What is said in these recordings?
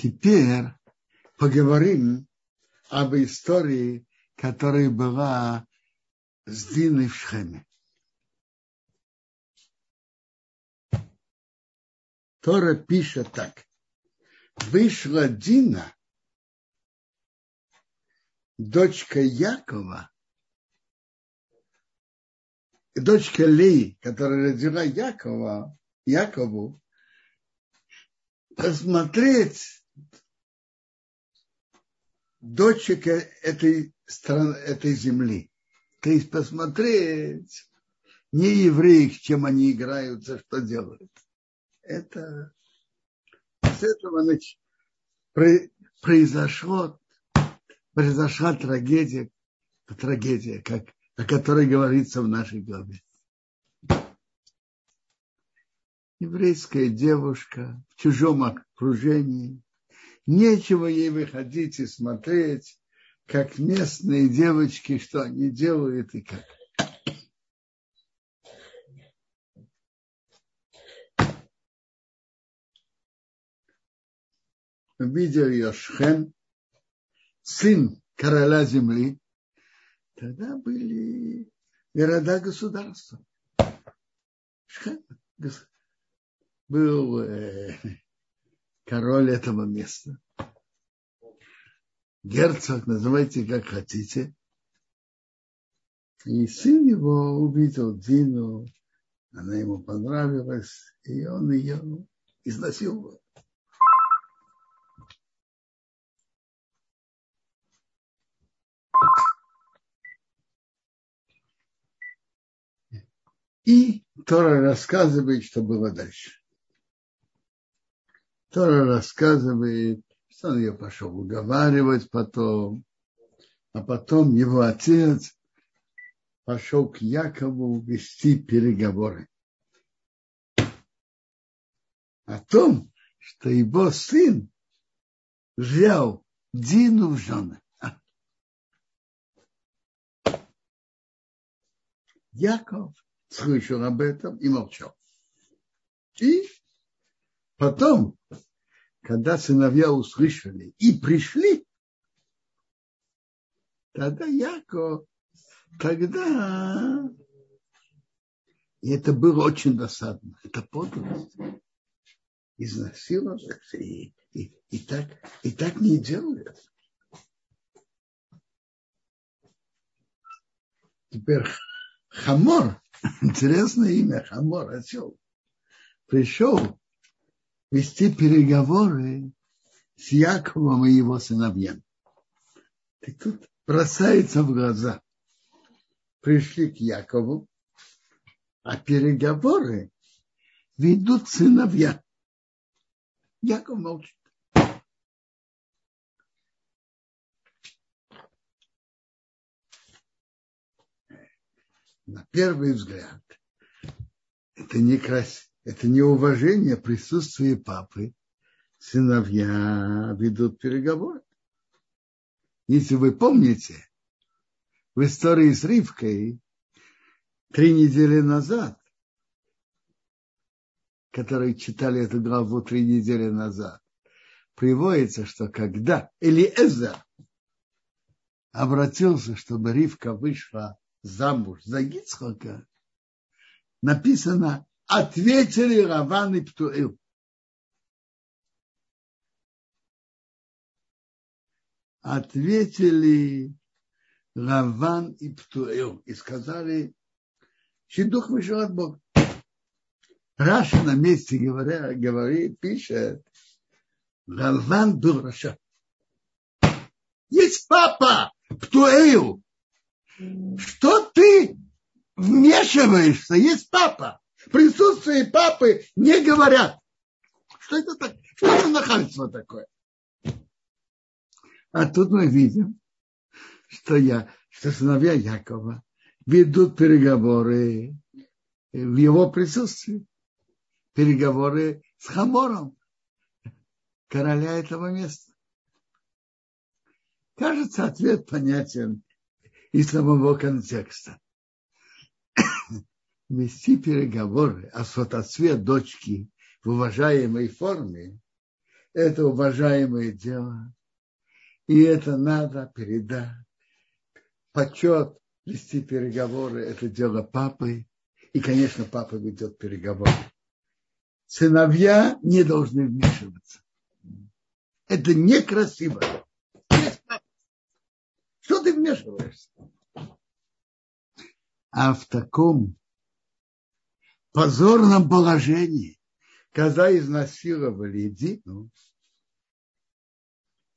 Теперь поговорим об истории, которая была с Диной в Шхеме. Тора пишет так. Вышла Дина, дочка Якова, дочка Леи, которая родила Якова, Якову, посмотреть дочек этой страны, этой земли. То есть посмотреть не евреи, чем они играются, что делают. Это с этого произошло, произошла трагедия, трагедия, как, о которой говорится в нашей главе. Еврейская девушка в чужом окружении, нечего ей выходить и смотреть, как местные девочки, что они делают и как. Увидел ее сын короля земли, тогда были города государства. Шхем был э, король этого места. Герцог, называйте как хотите. И сын его увидел Дину, она ему понравилась, и он ее изнасиловал. И Тора рассказывает, что было дальше. Тора рассказывает, что он ее пошел уговаривать потом, а потом его отец пошел к Якову вести переговоры о том, что его сын взял Дину в жены. Яков слышал об этом и молчал. И потом, когда сыновья услышали и пришли, тогда Яков, тогда и это было очень досадно. Это подлость. Изнасиловать. И, и, и, так, и так не делают. Теперь Хамор Интересное имя, Хамор, осел. Пришел вести переговоры с Яковом и его сыновьями. И тут бросается в глаза. Пришли к Якову, а переговоры ведут сыновья. Яков молчит. на первый взгляд, это не крас... это не уважение присутствия папы. Сыновья ведут переговоры. Если вы помните, в истории с Ривкой три недели назад, которые читали эту главу три недели назад, приводится, что когда Элиэзер обратился, чтобы Ривка вышла замуж за Гицхака, написано «Ответили Раван и Птуил». Ответили Раван и Птуил и сказали, Щедух вышел от Бога. Раша на месте говоря, говорит, пишет, Раван был Раша. Есть папа Птуил, что ты вмешиваешься? Есть папа. В присутствии папы не говорят. Что это так? Что это нахальство такое? А тут мы видим, что я, что сыновья Якова ведут переговоры в его присутствии. Переговоры с Хамором, короля этого места. Кажется, ответ понятен из самого контекста. Вести переговоры о сватовстве дочки в уважаемой форме это уважаемое дело. И это надо передать. Почет вести переговоры – это дело папы. И, конечно, папа ведет переговоры. Сыновья не должны вмешиваться. Это некрасиво. Что ты вмешиваешься? А в таком позорном положении, когда изнасиловали Дину,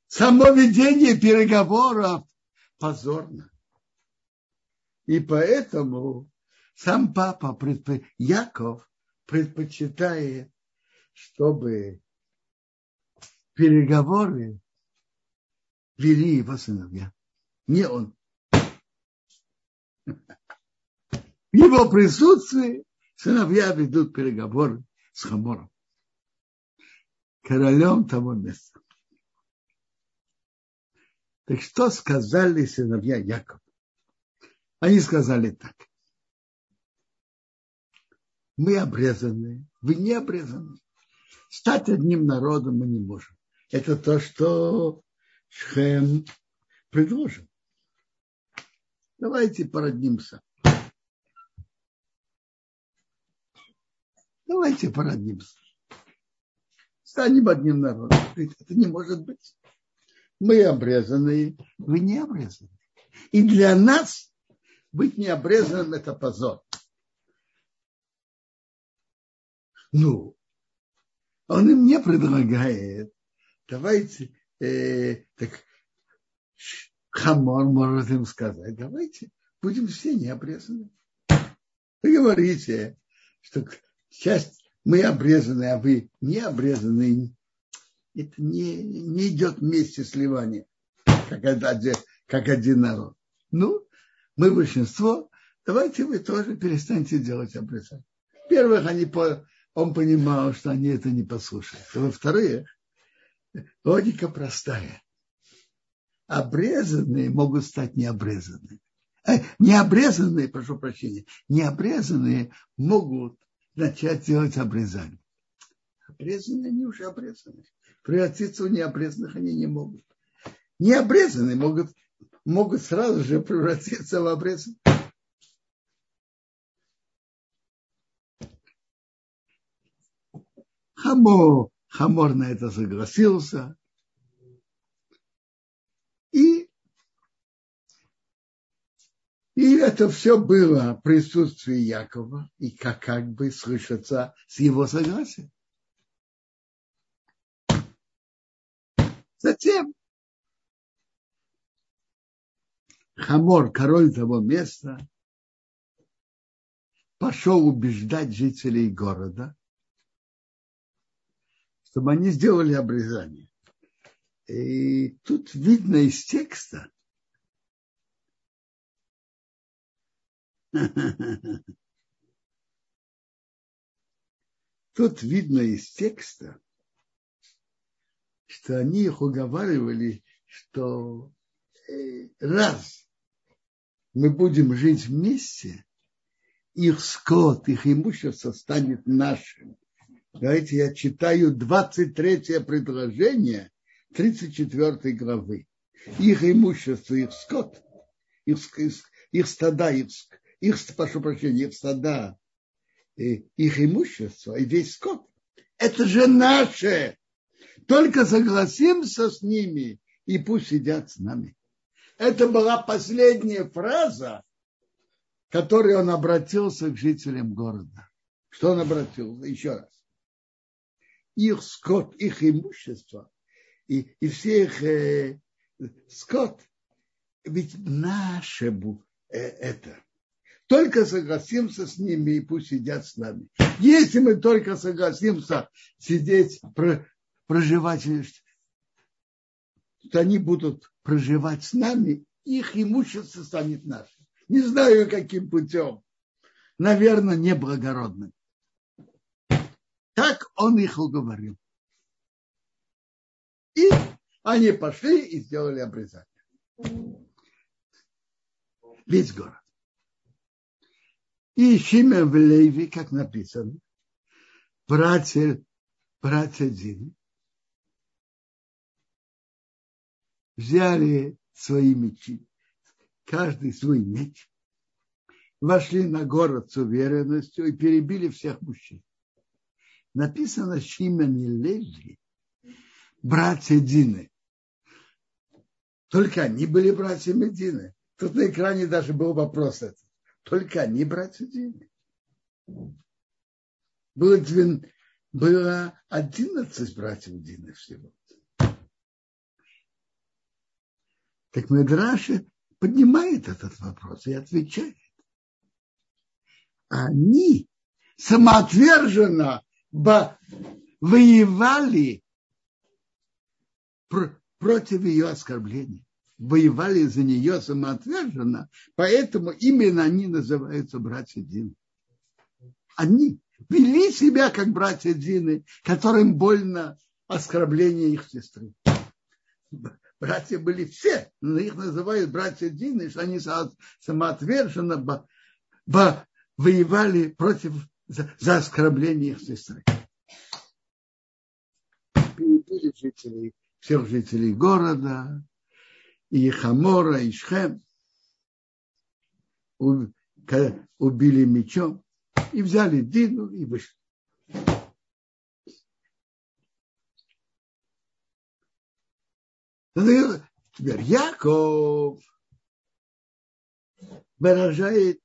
само ведение переговоров позорно. И поэтому сам папа. Яков, предпочитает, чтобы переговоры вели его сыновья. Не он. В его присутствии сыновья ведут переговоры с Хамором, королем того места. Так что сказали сыновья Якова? Они сказали так. Мы обрезаны, вы не обрезаны. Стать одним народом мы не можем. Это то, что Шхем предложил. Давайте породнимся. Давайте породнимся. Станем одним народом. Это не может быть. Мы обрезаны, вы не обрезаны. И для нас быть не обрезанным – это позор. Ну, он им не предлагает, давайте, э, так Хамор может им сказать, давайте будем все не обрезаны. Вы говорите, что часть мы обрезаны, а вы не обрезаны. Это не, не идет вместе сливание, как один, как один народ. Ну, мы большинство, давайте вы тоже перестаньте делать обрезание. Во-первых, они по, он понимал, что они это не послушают. Во-вторых, логика простая обрезанные могут стать необрезанными. Э, необрезанные, прошу прощения, необрезанные могут начать делать обрезание. Обрезанные, они уже обрезаны. Превратиться в необрезанных они не могут. Необрезанные могут, могут сразу же превратиться в обрезанных. Хамор, Хамор на это согласился. И это все было в присутствии Якова, и как, как бы слышаться с его согласия. Затем Хамор, король того места, пошел убеждать жителей города, чтобы они сделали обрезание. И тут видно из текста, Тут видно из текста, что они их уговаривали, что э, раз мы будем жить вместе, их скот, их имущество станет нашим. Давайте я читаю 23 предложение 34 главы. Их имущество, их скот, их, их стада, их, их, прошу прощения, их стада, их имущество и весь скот. Это же наше. Только согласимся с ними, и пусть сидят с нами. Это была последняя фраза, которой он обратился к жителям города. Что он обратился? Еще раз. Их скот, их имущество и, и все их э, скот, ведь наше э, это только согласимся с ними и пусть сидят с нами. Если мы только согласимся сидеть, проживать, то они будут проживать с нами, их имущество станет нашим. Не знаю, каким путем. Наверное, неблагородным. Так он их уговорил. И они пошли и сделали обрезание. Весь город. И Шимон в Леви, как написано, братья, братья Дин, взяли свои мечи, каждый свой меч, вошли на город с уверенностью и перебили всех мужчин. Написано Шимен и Леви, братья Дины. Только они были братьями Дины. Тут на экране даже был вопрос этот. Только они братья Дины. Было, двен... было 11 братьев Дины всего. Так Медраши поднимает этот вопрос и отвечает. Они самоотверженно воевали против ее оскорблений. Воевали за нее самоотверженно, поэтому именно они называются братья Дины. Они вели себя как братья Дины, которым больно оскорбление их сестры. Братья были все, но их называют братья Дины, что они самоотверженно воевали против за, за оскорбление их сестры. Перебили жителей, всех жителей города, и Хамора, и Шхем, убили мечом и взяли Дину и вышли. Теперь Яков выражает,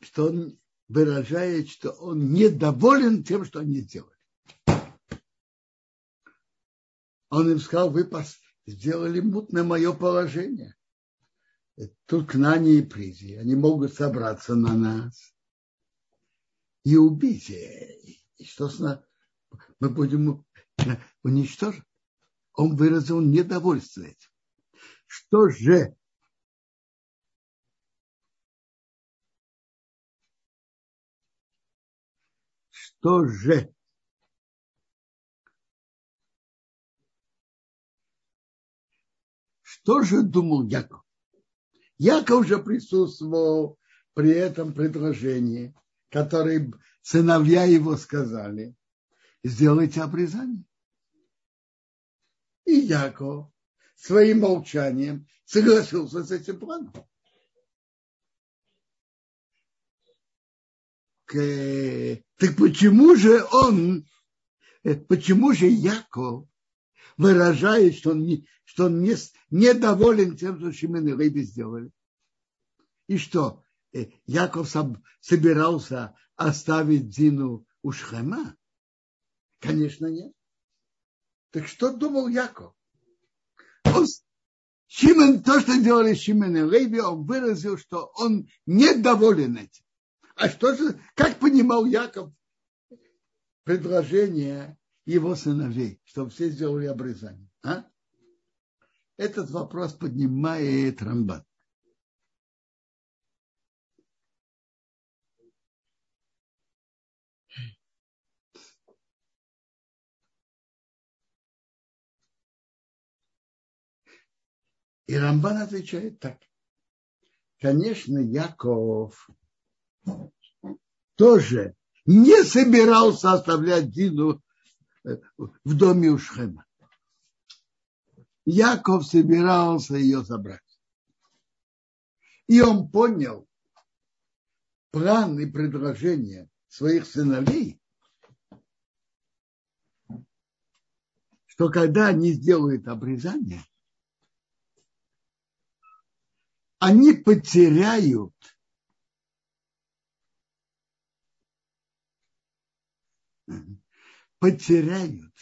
что он выражает, что он недоволен тем, что они сделали. Он им сказал, вы сделали мутное мое положение. Тут к нане и призи. Они могут собраться на нас и убить. И что с нас? Мы будем уничтожить. Он выразил недовольство этим. Что же Что же? Что же думал Яков? Яков уже присутствовал при этом предложении, которое сыновья его сказали, сделайте обрезание. И Яков своим молчанием согласился с этим планом. Так почему же он, э, почему же Яков выражает, что он, не, что он не, недоволен тем, что Шимон и Леви сделали? И что, э, Яков собирался оставить Дину у Шхема? Конечно, нет. Так что думал Яков? Он, Шимон, то, что делали Шимон и Леви, он выразил, что он недоволен этим. А что же, как понимал Яков предложение его сыновей, чтобы все сделали обрезание? А? Этот вопрос поднимает Рамбан. И Рамбан отвечает так. Конечно, Яков тоже не собирался оставлять Дину в доме у Шхема. Яков собирался ее забрать. И он понял план и предложение своих сыновей, что когда они сделают обрезание, они потеряют потеряют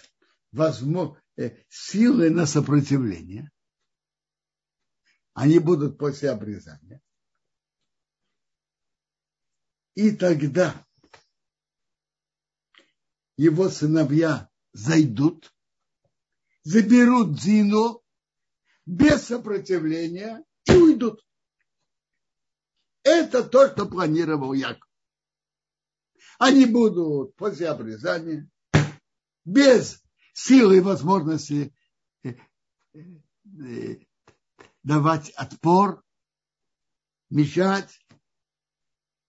э, силы на сопротивление, они будут после обрезания. И тогда его сыновья зайдут, заберут Зину без сопротивления и уйдут. Это то, что планировал Яков. Они будут после обрезания без силы и возможности э, э, давать отпор, мешать,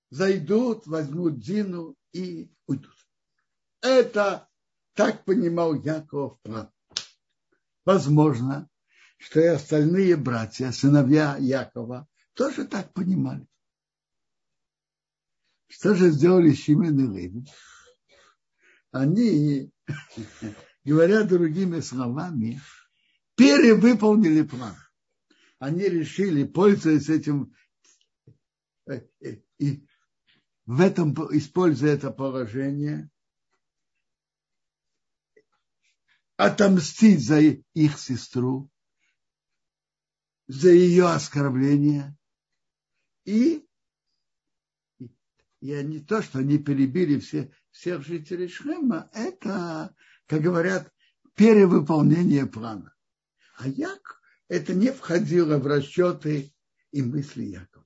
зайдут, возьмут Дину и уйдут. Это так понимал Яков план. Возможно, что и остальные братья, сыновья Якова, тоже так понимали. Что же сделали Шимен и Леви? Они, говоря другими словами, перевыполнили план. Они решили, пользуясь этим, э, э, и в этом, используя это положение, отомстить за их сестру, за ее оскорбление. И, и не то, что они перебили все, всех жителей Шхема, это, как говорят, перевыполнение плана. А як это не входило в расчеты и мысли Якова.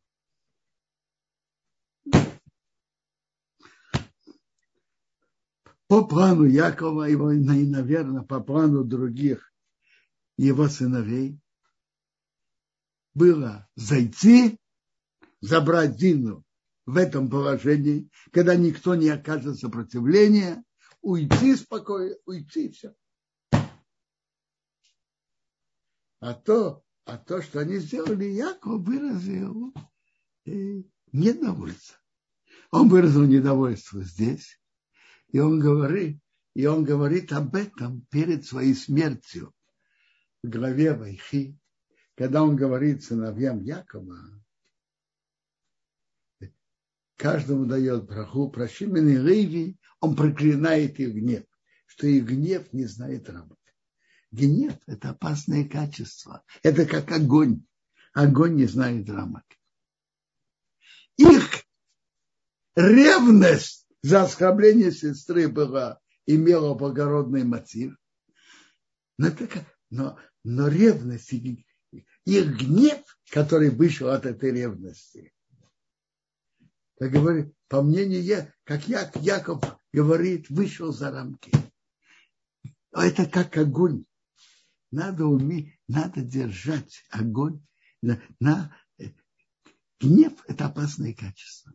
По плану Якова его, и, наверное, по плану других его сыновей было зайти, забрать Дину в этом положении, когда никто не окажет сопротивления, уйти спокойно, уйти все. А то, а то, что они сделали, Яков выразил э, недовольство. Он выразил недовольство здесь, и он говорит, и он говорит об этом перед своей смертью в главе Вайхи, когда он говорит сыновьям Якова, каждому дает браху, прощименный Леви, он проклинает их гнев, что их гнев не знает рамок. Гнев – это опасное качество. Это как огонь. Огонь не знает рамок. Их ревность за оскорбление сестры была, имела благородный мотив. Но, это, но, но ревность, их гнев, который вышел от этой ревности, как говорит, по мнению я, как я, Яков говорит, вышел за рамки. А это как огонь надо уметь, надо держать огонь. На, на, гнев – это опасное качество.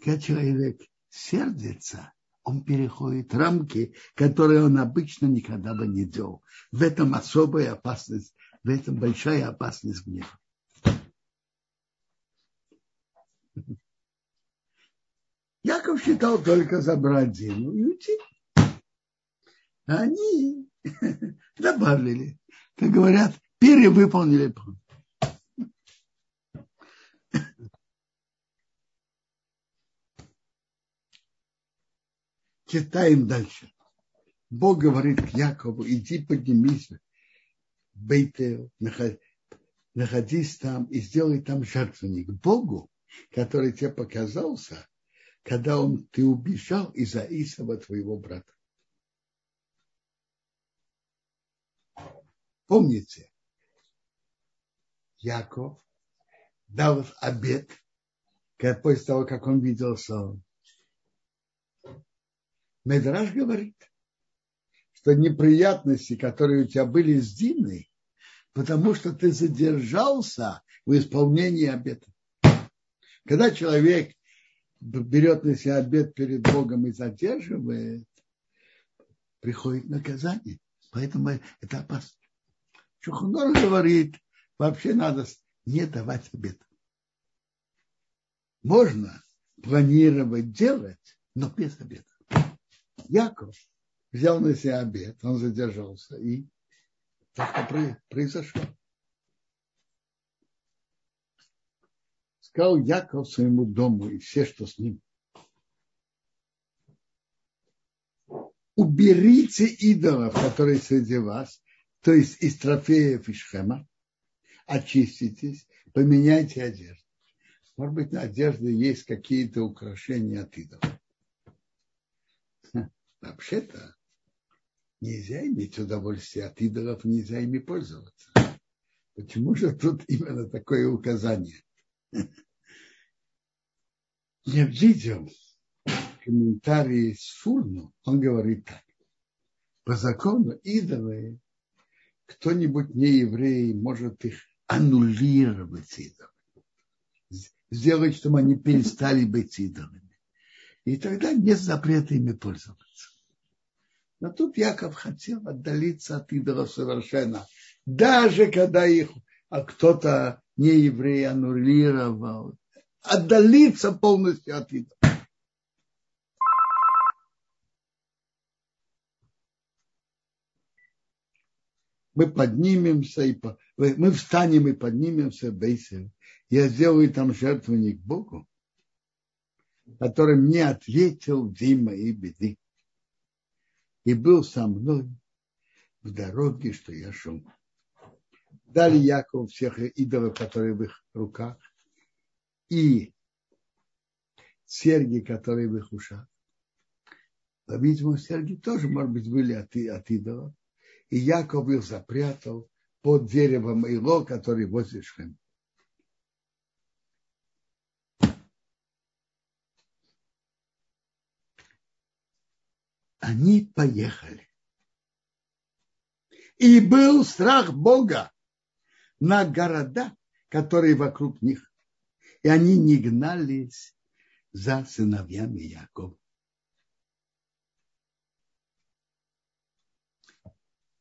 Когда человек сердится, он переходит рамки, которые он обычно никогда бы не делал. В этом особая опасность, в этом большая опасность гнева. Яков считал только забрать Дину и уйти. А они добавили, как говорят, перевыполнили план. Читаем дальше. Бог говорит к Якову, иди поднимись Бейтел, находись там и сделай там жертвенник Богу, который тебе показался, когда он, ты убежал из-за Исава, твоего брата. Помните, Яков дал обед после того, как он видел сон. Медраж говорит, что неприятности, которые у тебя были с Диной, потому что ты задержался в исполнении обета. Когда человек берет на себя обед перед Богом и задерживает, приходит наказание. Поэтому это опасно. Шухнор говорит, вообще надо не давать обед. Можно планировать делать, но без обеда. Яков взял на себя обед, он задержался, и так произошло. Сказал Яков своему дому и все, что с ним. Уберите идолов, которые среди вас, то есть из трофеев и шхема, очиститесь, поменяйте одежду. Может быть, на одежде есть какие-то украшения от идолов. Вообще-то нельзя иметь удовольствие от идолов, нельзя ими пользоваться. Почему же тут именно такое указание? Я видел комментарии с Фурну, он говорит так. По закону идолы кто-нибудь не еврей может их аннулировать идолами. Сделать, чтобы они перестали быть идолами. И тогда нет запрета ими пользоваться. Но тут Яков хотел отдалиться от идолов совершенно. Даже когда их а кто-то не еврей аннулировал. Отдалиться полностью от идолов. мы поднимемся, и мы встанем и поднимемся в Бейсель. Я сделаю там жертвенник Богу, который мне ответил в моей беды. И был со мной в дороге, что я шел. Дали Яков всех идолов, которые в их руках, и серьги, которые в их ушах. По-видимому, серьги тоже, может быть, были от, от идолов и Яков их запрятал под деревом Ило, который возле Шхем. Они поехали. И был страх Бога на города, которые вокруг них. И они не гнались за сыновьями Якова.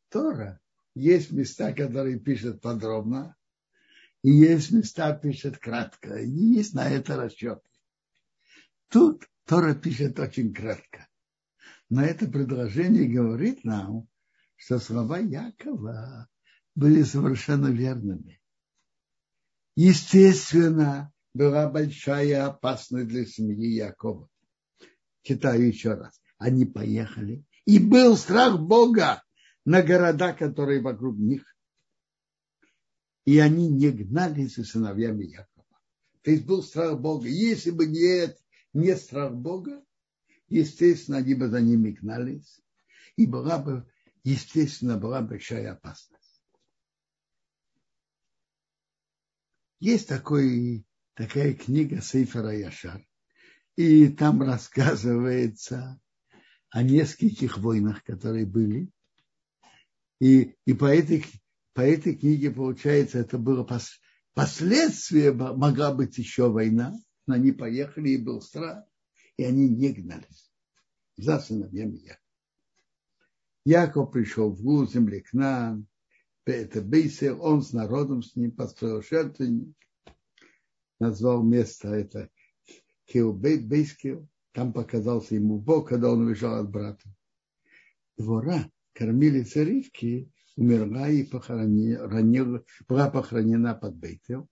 Тора есть места, которые пишет подробно, и есть места, пишет кратко. И есть на это расчет. Тут Тора пишет очень кратко. Но это предложение говорит нам, что слова Якова были совершенно верными. Естественно, была большая опасность для семьи Якова. Читаю еще раз. Они поехали. И был страх Бога на города, которые вокруг них. И они не гнались за сыновьями Якова. То есть был страх Бога. Если бы нет, не страх Бога, естественно, они бы за ними гнались. И была бы, естественно, была большая опасность. Есть такой, такая книга Сейфера Яшар, и там рассказывается о нескольких войнах, которые были, и, и по, этой, по этой книге, получается, это было пос, последствие, могла быть еще война, но они поехали, и был страх, и они не гнались за сыновьями Якова. Яков пришел в Гу, земле к нам, это Бейсер, он с народом с ним построил жертвенник, назвал место это Кеубейскил, там показался ему Бог, когда он уезжал от брата. Двора кормилица Ривки умерла и похоронила, была похоронена под Бейтел,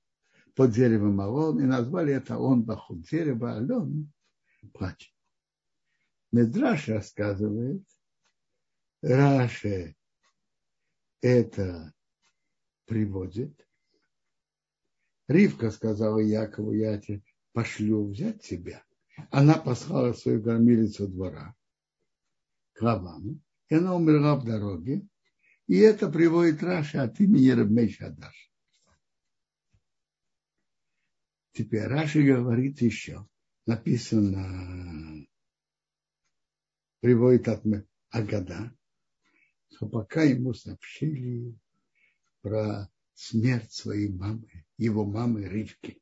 под деревом Алон, и назвали это он Бахут дерево Алон плач. Медраш рассказывает, Раше это приводит. Ривка сказала Якову, я тебе пошлю взять тебя. Она послала свою кормилицу двора к Лавану и она умерла в дороге. И это приводит Раши от имени Рабмейша Адаш. Теперь Раши говорит еще, написано, приводит от Агада, что пока ему сообщили про смерть своей мамы, его мамы Ривки.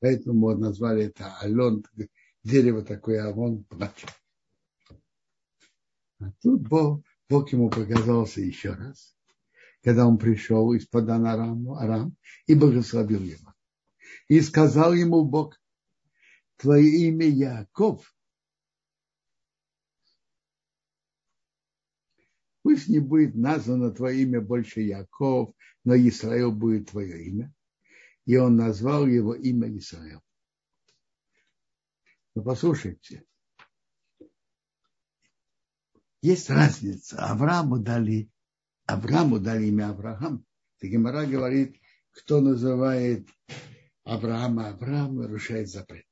Поэтому назвали это Алон, дерево такое, а он плачет. А тут Бог, Бог ему показался еще раз, когда он пришел из-под Араму, Арам и благословил его. И сказал ему Бог, твое имя Яков. Пусть не будет названо твое имя больше Яков, но Израил будет твое имя и он назвал его имя Исраил. Но послушайте, есть разница. Аврааму дали, Аврааму дали имя Авраам. И Гемора говорит, кто называет Авраама Авраам, нарушает запрет.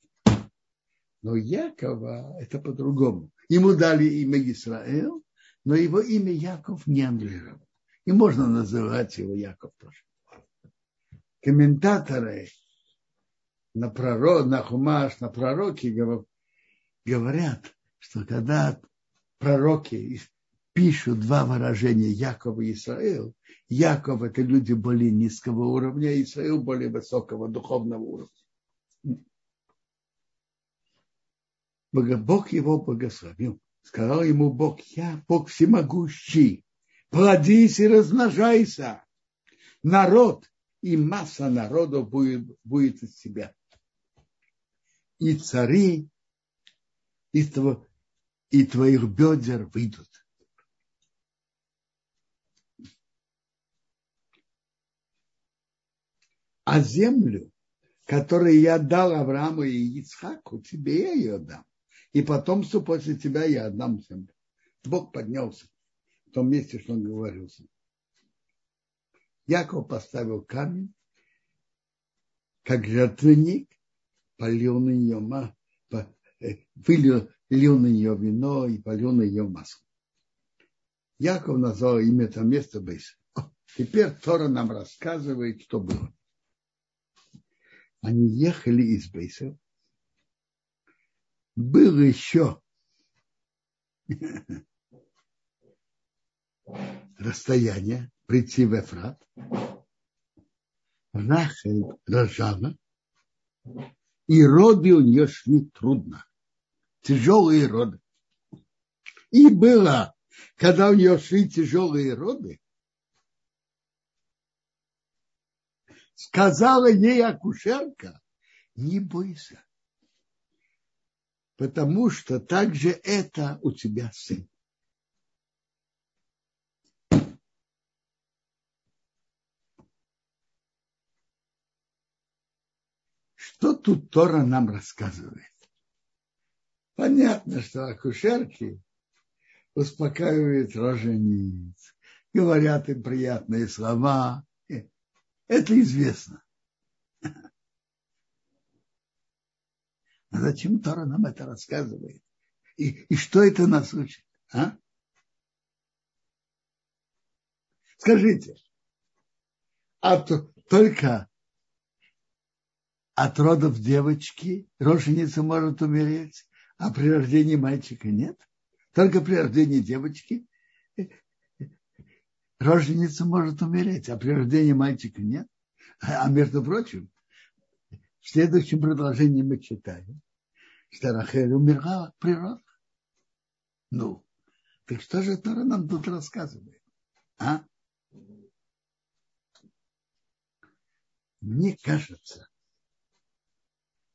Но Якова это по-другому. Ему дали имя Израил, но его имя Яков не аннулировал. И можно называть его Яков тоже комментаторы на, пророк, на хумаш, на пророки говорят, что когда пророки пишут два выражения Якова и Израил. Яков – это люди более низкого уровня, а Израил – более высокого духовного уровня. Бог его благословил. Сказал ему Бог, я Бог всемогущий, плодись и размножайся. Народ и масса народа будет, будет из себя. И цари из, того, и твоих бедер выйдут. А землю, которую я дал Аврааму и Ицхаку, тебе я ее дам. И потомству после тебя я отдам землю. Бог поднялся в том месте, что он говорил. Яков поставил камень, как жертвенник, полил на нее, э, вылил лил на нее вино и полил на нее масло. Яков назвал имя это место Бейс. Теперь Тора нам рассказывает, что было. Они ехали из Бейса. Был еще расстояние прийти в Эфрат. Рахель рожала, и роды у нее шли трудно тяжелые роды. И было, когда у нее шли тяжелые роды, сказала ей акушерка, не бойся, потому что также это у тебя сын. Что тут Тора нам рассказывает? Понятно, что акушерки успокаивают рожениц, говорят им приятные слова. Это известно. А зачем Тора нам это рассказывает? И, и что это нас учит? А? Скажите, а то, только от родов девочки роженица может умереть, а при рождении мальчика нет. Только при рождении девочки роженица может умереть, а при рождении мальчика нет. А между прочим, в следующем продолжении мы читаем, что Рахель умерла при родах. Ну, так что же Тора нам тут рассказывает? А? Мне кажется,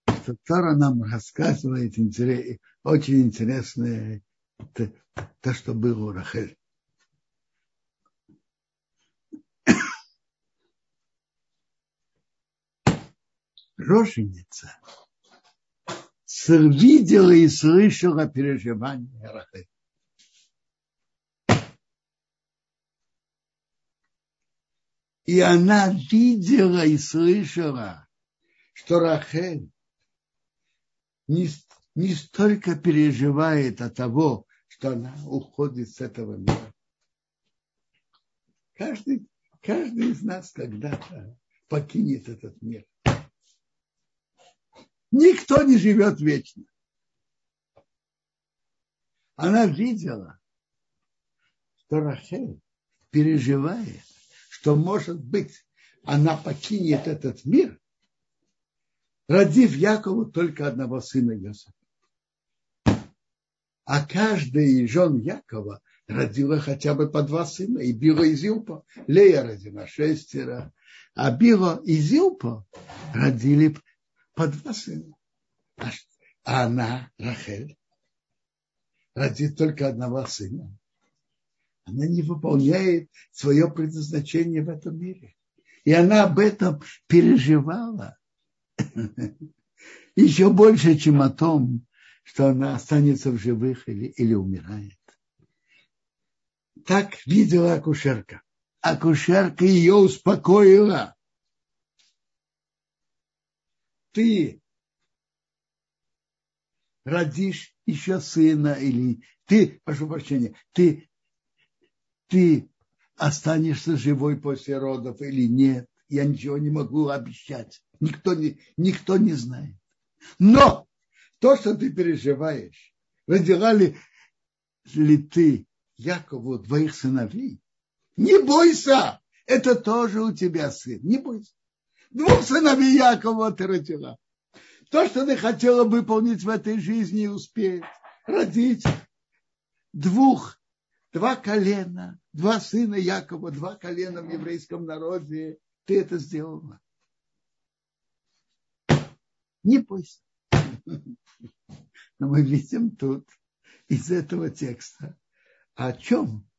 что Тора нам рассказывает очень интересное то, то, что было у Рахель. Роженица видела и слышала переживания Рахель. И она видела и слышала, что Рахель не, не столько переживает от того, что она уходит с этого мира. Каждый, каждый из нас когда-то покинет этот мир. Никто не живет вечно. Она видела, что Рахель переживает, что, может быть, она покинет этот мир, родив Якову только одного сына Йосифа. А каждая из жен Якова родила хотя бы по два сына. И Била и Зилпа. Лея родила шестеро. А Била и Зилпа родили по два сына. А, она, Рахель, родит только одного сына. Она не выполняет свое предназначение в этом мире. И она об этом переживала. Еще больше, чем о том, что она останется в живых или, или умирает. Так видела акушерка. Акушерка ее успокоила. Ты родишь еще сына или ты, прошу прощения, ты, ты останешься живой после родов или нет. Я ничего не могу обещать. Никто не, никто не знает. Но то, что ты переживаешь, родила ли, ли ты Якову двоих сыновей. Не бойся, это тоже у тебя сын. Не бойся. Двух сыновей Якова ты родила. То, что ты хотела выполнить в этой жизни и успеть, родить двух, два колена, два сына Якова, два колена в еврейском народе, ты это сделала. Не бойся. Но мы видим тут из этого текста, о чем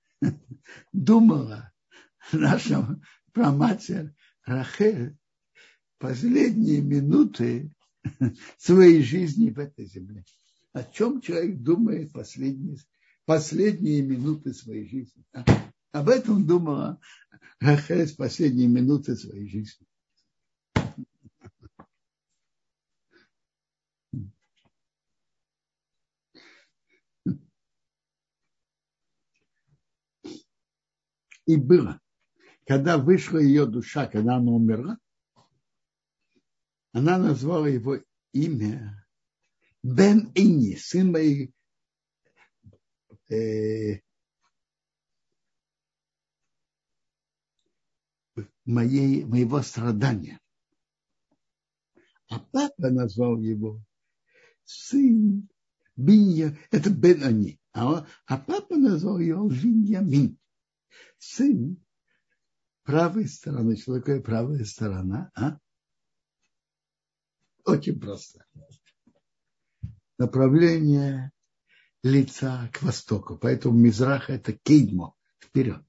думала наша праматерь Рахель последние минуты своей жизни в этой земле. О чем человек думает последние, последние минуты своей жизни. А? Об этом думала Рахель последние минуты своей жизни. И было, когда вышла ее душа, когда она умерла, она назвала его имя Бен Ини, сын моей э, моей, моего страдания. А папа назвал его сын Бинья, это Бен Ани, а, а папа назвал его Виньямин сын правой стороны. Что такое правая сторона? А? Очень просто. Направление лица к востоку. Поэтому Мизраха это кейдмо, вперед.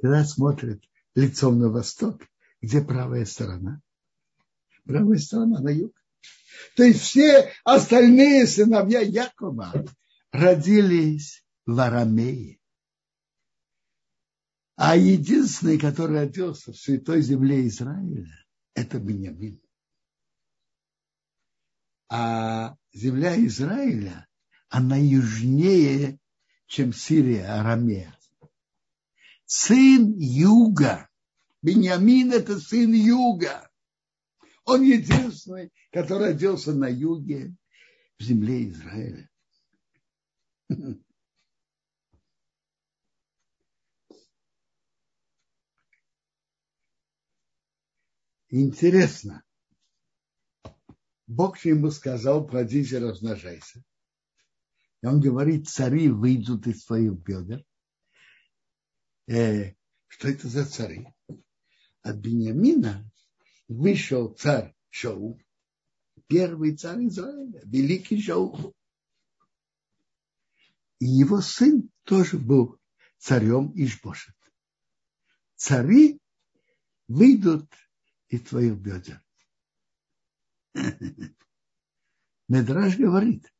Когда смотрит лицом на восток, где правая сторона? Правая сторона на юг. То есть все остальные сыновья Якова родились в Арамее. А единственный, который родился в святой земле Израиля, это Беньямин. А земля Израиля, она южнее, чем Сирия, Арамея. Сын юга. Беньямин – это сын юга. Он единственный, который родился на юге, в земле Израиля. Интересно. Бог ему сказал, плодись и размножайся. И он говорит, цари выйдут из твоих бедер. Э, что это за цари? От Бениамина вышел царь Шоу, первый царь Израиля, великий Шоу. И его сын тоже был царем Ишбошет. Цари выйдут и твоих бедер. Медраж говорит,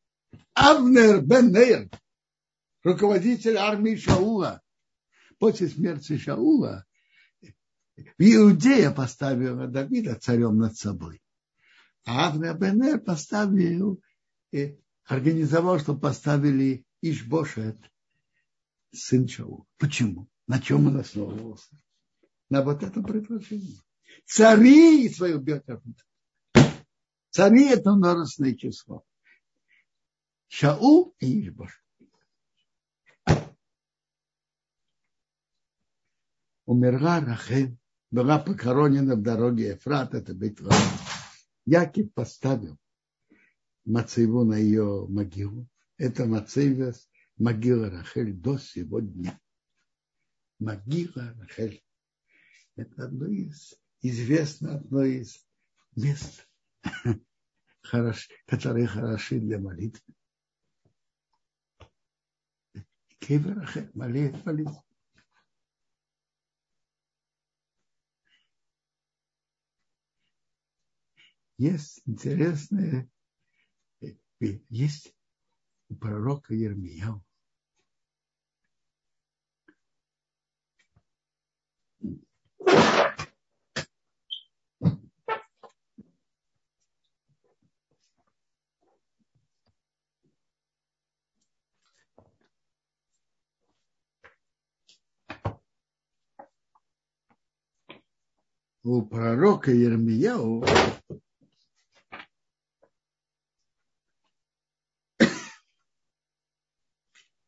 Авнер бен Нейр, руководитель армии Шаула, после смерти Шаула, Иудея поставил Давида царем над собой. А Авнер бен Нейр поставил, и организовал, что поставили Ишбошет, сын Шаула. Почему? На чем он основывался? На вот этом предложении цари своих бедер. Цари – это множественное число. Шаул и Ишбош. Умерла Рахель, была похоронена в дороге Ефрат, это битва. Якив поставил Мацеву на ее могилу. Это Мацева, могила Рахель до сегодня. Могила Рахель. Это одно из известно одно из мест, которые хороши для молитвы. Кевер молит, молит. Есть интересное, есть у пророка Ермияу у пророка Ермияу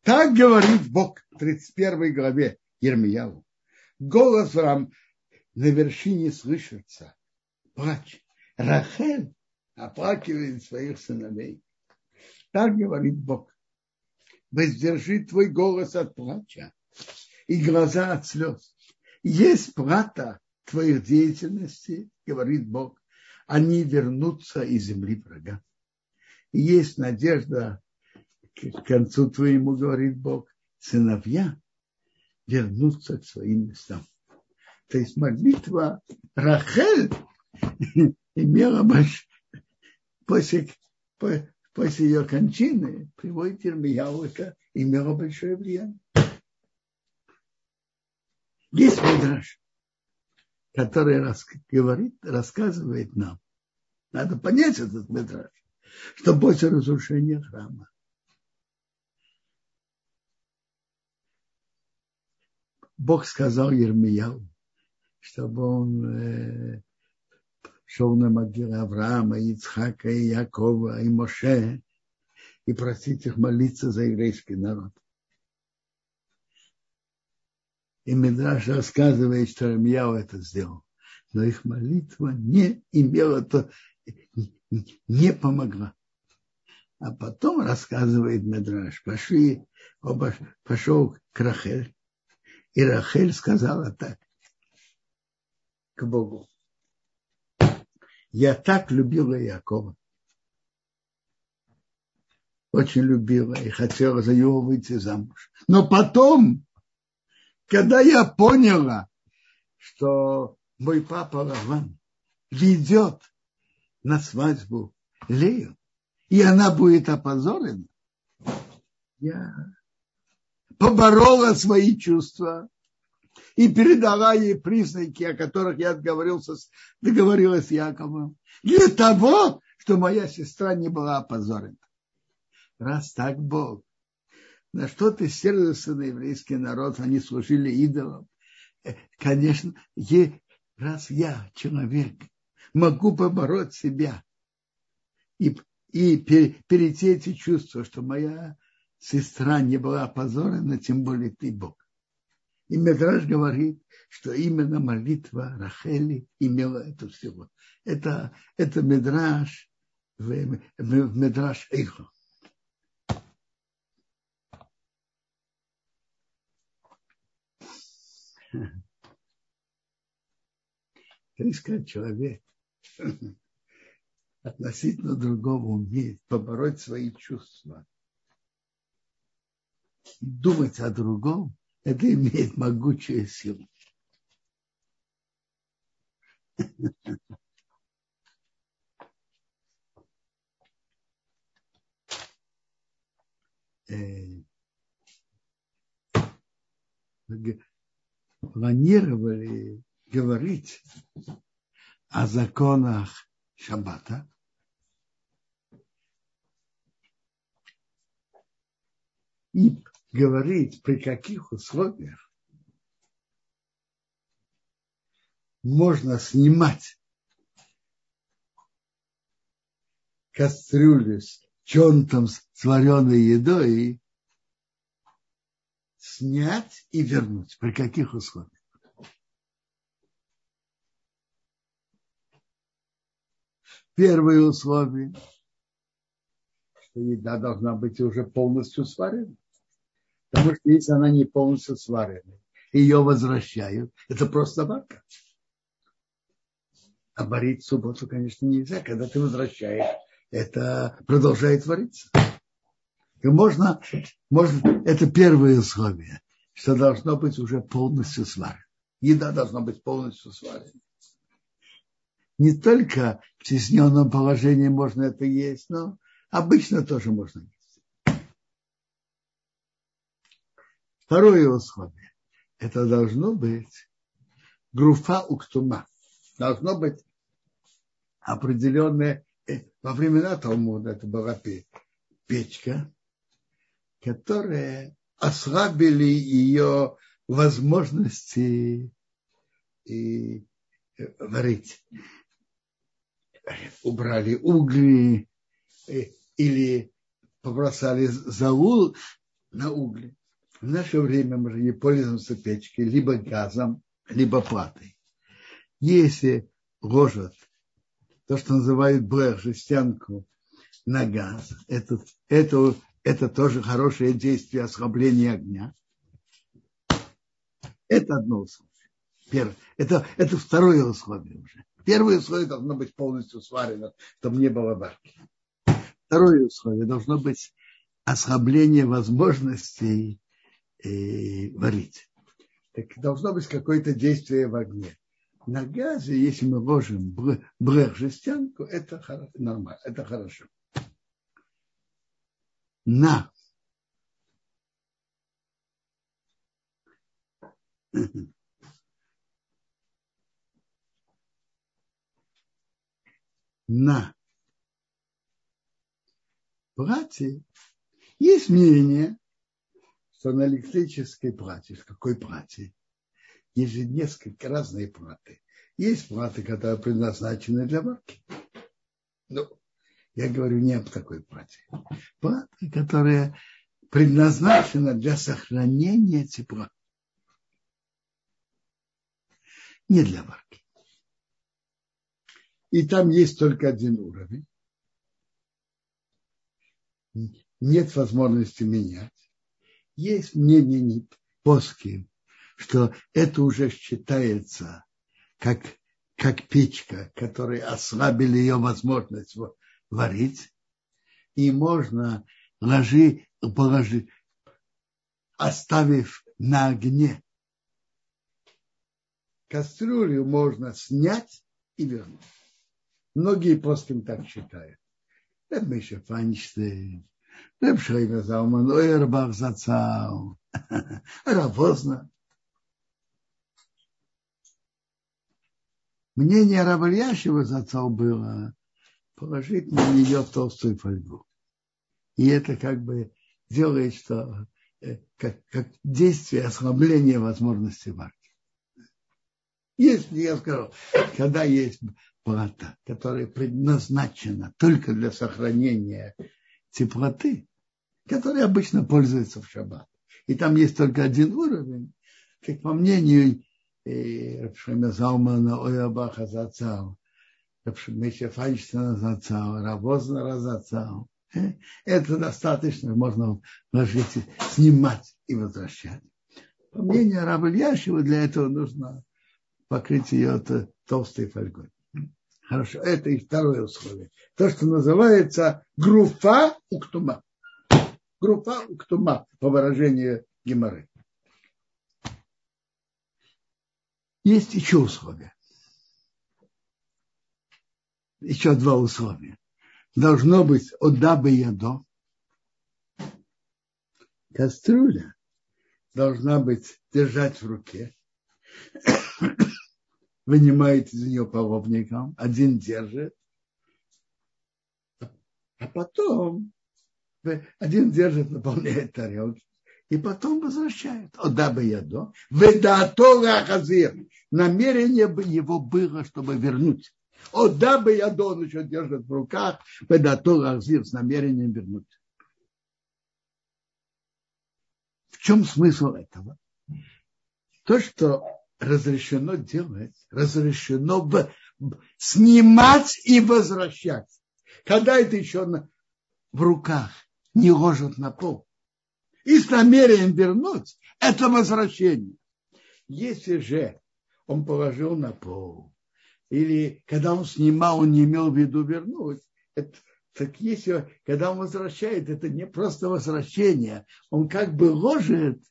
Так говорит Бог в 31 главе Ермияву. Голос вам на вершине слышится. Плач. Рахель оплакивает своих сыновей. Так говорит Бог. Воздержи твой голос от плача и глаза от слез. Есть плата твоих деятельностей, говорит Бог, они вернутся из земли врага. И есть надежда к концу твоему, говорит Бог, сыновья вернутся к своим местам. То есть молитва Рахель имела больш... после, после ее кончины, приводит Ирмияу, это имело большое влияние. Есть Мидраш, который рас, говорит, рассказывает нам, надо понять этот Мидраш, что после разрушения храма Бог сказал Ермияу, чтобы он э, шел на могилы Авраама, Ицхака, и Якова, и Моше, и просить их молиться за еврейский народ. И Медраж рассказывает, что Рамьяу это сделал. Но их молитва не имела, то, не помогла. А потом рассказывает Медраж, пошли, оба, пошел к Рахель. И Рахель сказала так к Богу. Я так любила Якова. Очень любила и хотела за него выйти замуж. Но потом когда я поняла, что мой папа Лаван ведет на свадьбу Лею, и она будет опозорена, я поборола свои чувства и передала ей признаки, о которых я договорился, договорилась с Яковом, для того, чтобы моя сестра не была опозорена. Раз так Бог на что ты сердишься на еврейский народ, они служили идолам. Э, конечно, раз я, человек, могу побороть себя и, и перейти эти чувства, что моя сестра не была опозорена, тем более ты Бог. И Медраж говорит, что именно молитва Рахели имела эту силу. Это, это Медраж в, в Медраж Эйхо. Есть, как человек относительно другого умеет побороть свои чувства, думать о другом, это имеет могучую силу. Э, планировали говорить о законах Шаббата, и говорить, при каких условиях можно снимать кастрюлю с чем-то с вареной едой снять и вернуть. При каких условиях? Первое условие, что еда должна быть уже полностью сварена. Потому что если она не полностью сварена, ее возвращают, это просто варка. А варить в субботу, конечно, нельзя. Когда ты возвращаешь, это продолжает вариться. И можно, можно, это первое условие, что должно быть уже полностью сварено. Еда должна быть полностью сварена. Не только в стесненном положении можно это есть, но обычно тоже можно есть. Второе условие. Это должно быть груфа уктума. Должно быть определенное... Э, во времена Талмуда это была печка, которые ослабили ее возможности и э, варить. Убрали угли э, или побросали залу, на угле. В наше время мы же не пользуемся печкой либо газом, либо платой. Если ложат то, что называют блэх, жестянку, на газ, это, это, это тоже хорошее действие ослабления огня. Это одно условие. Первое. Это, это второе условие уже. Первое условие должно быть полностью сварено, чтобы не было варки. Второе условие должно быть ослабление возможностей э, варить. Так должно быть какое-то действие в огне. На газе, если мы ложим блэх жестянку, это нормально, это хорошо. На на платье есть мнение, что на электрической плате, какой плате, есть же несколько разные платы. Есть платы, которые предназначены для варки. Ну, я говорю не об такой плате. Платы, которая предназначена для сохранения тепла. Не для варки. И там есть только один уровень. Нет возможности менять. Есть мнение плоские, что это уже считается как, как печка, которой ослабили ее возможность варить. И можно ложи, положить, оставив на огне кастрюлю, можно снять и вернуть. Многие плоским так считают. Это мы еще Файнштейн, Реб Шлеймер Залман, Ойербах Зацау, Равозна. Мнение Равальящего Зацау было положить на нее толстую фольгу. И это как бы делает, что э, как, как действие ослабления возможности варки. Если я скажу, когда есть плата, которая предназначена только для сохранения теплоты, которая обычно пользуется в шаббат. И там есть только один уровень, как по мнению Рабшема Залмана Ойабаха Зацау, Рабшемиша Файнштейна Зацау, Равозна Разацау. Это достаточно, можно ложить, снимать и возвращать. По мнению Раба Ильяшева, для этого нужно покрыть ее толстой фольгой. Хорошо, это и второе условие. То, что называется группа уктума. Группа уктума, по выражению Геморы. Есть еще условия. Еще два условия. Должно быть отдабы ядо. Кастрюля должна быть держать в руке вынимает из нее половником, один держит, а потом один держит, наполняет тарелки, и потом возвращает. О, да бы я до. Ведатора хазир. Намерение бы его было, чтобы вернуть. О, да бы я до, он еще держит в руках. Ведатора хазир с намерением вернуть. В чем смысл этого? То, что разрешено делать, разрешено снимать и возвращать. Когда это еще на, в руках не ложат на пол. И с намерением вернуть, это возвращение. Если же он положил на пол, или когда он снимал, он не имел в виду вернуть, это, так если, когда он возвращает, это не просто возвращение, он как бы ложит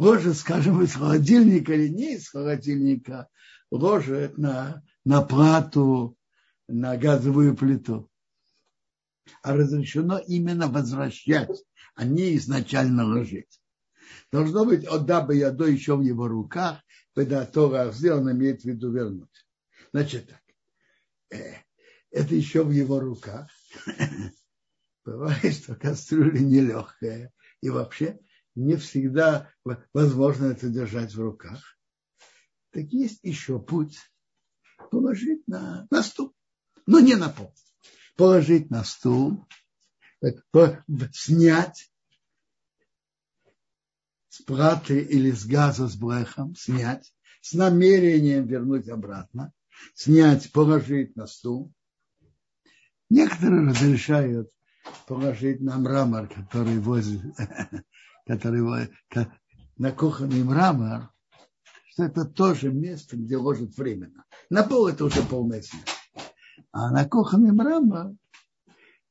ложит, скажем, из холодильника или не из холодильника, ложит на, на плату, на газовую плиту. А разрешено именно возвращать, а не изначально ложить. Должно быть, отдаба ядо еще в его руках, когда Тора сделан, имеет в виду вернуть. Значит так, э, это еще в его руках. Бывает, что кастрюля нелегкая. И вообще не всегда возможно это держать в руках. Так есть еще путь положить на, на стул, но не на пол. Положить на стул, снять с платы или с газа с блехом, снять, с намерением вернуть обратно, снять, положить на стул. Некоторые разрешают положить на мрамор, который возле, который на кухонный мрамор, что это тоже место, где ложат временно. На пол это уже смерть. А на кухонный мрамор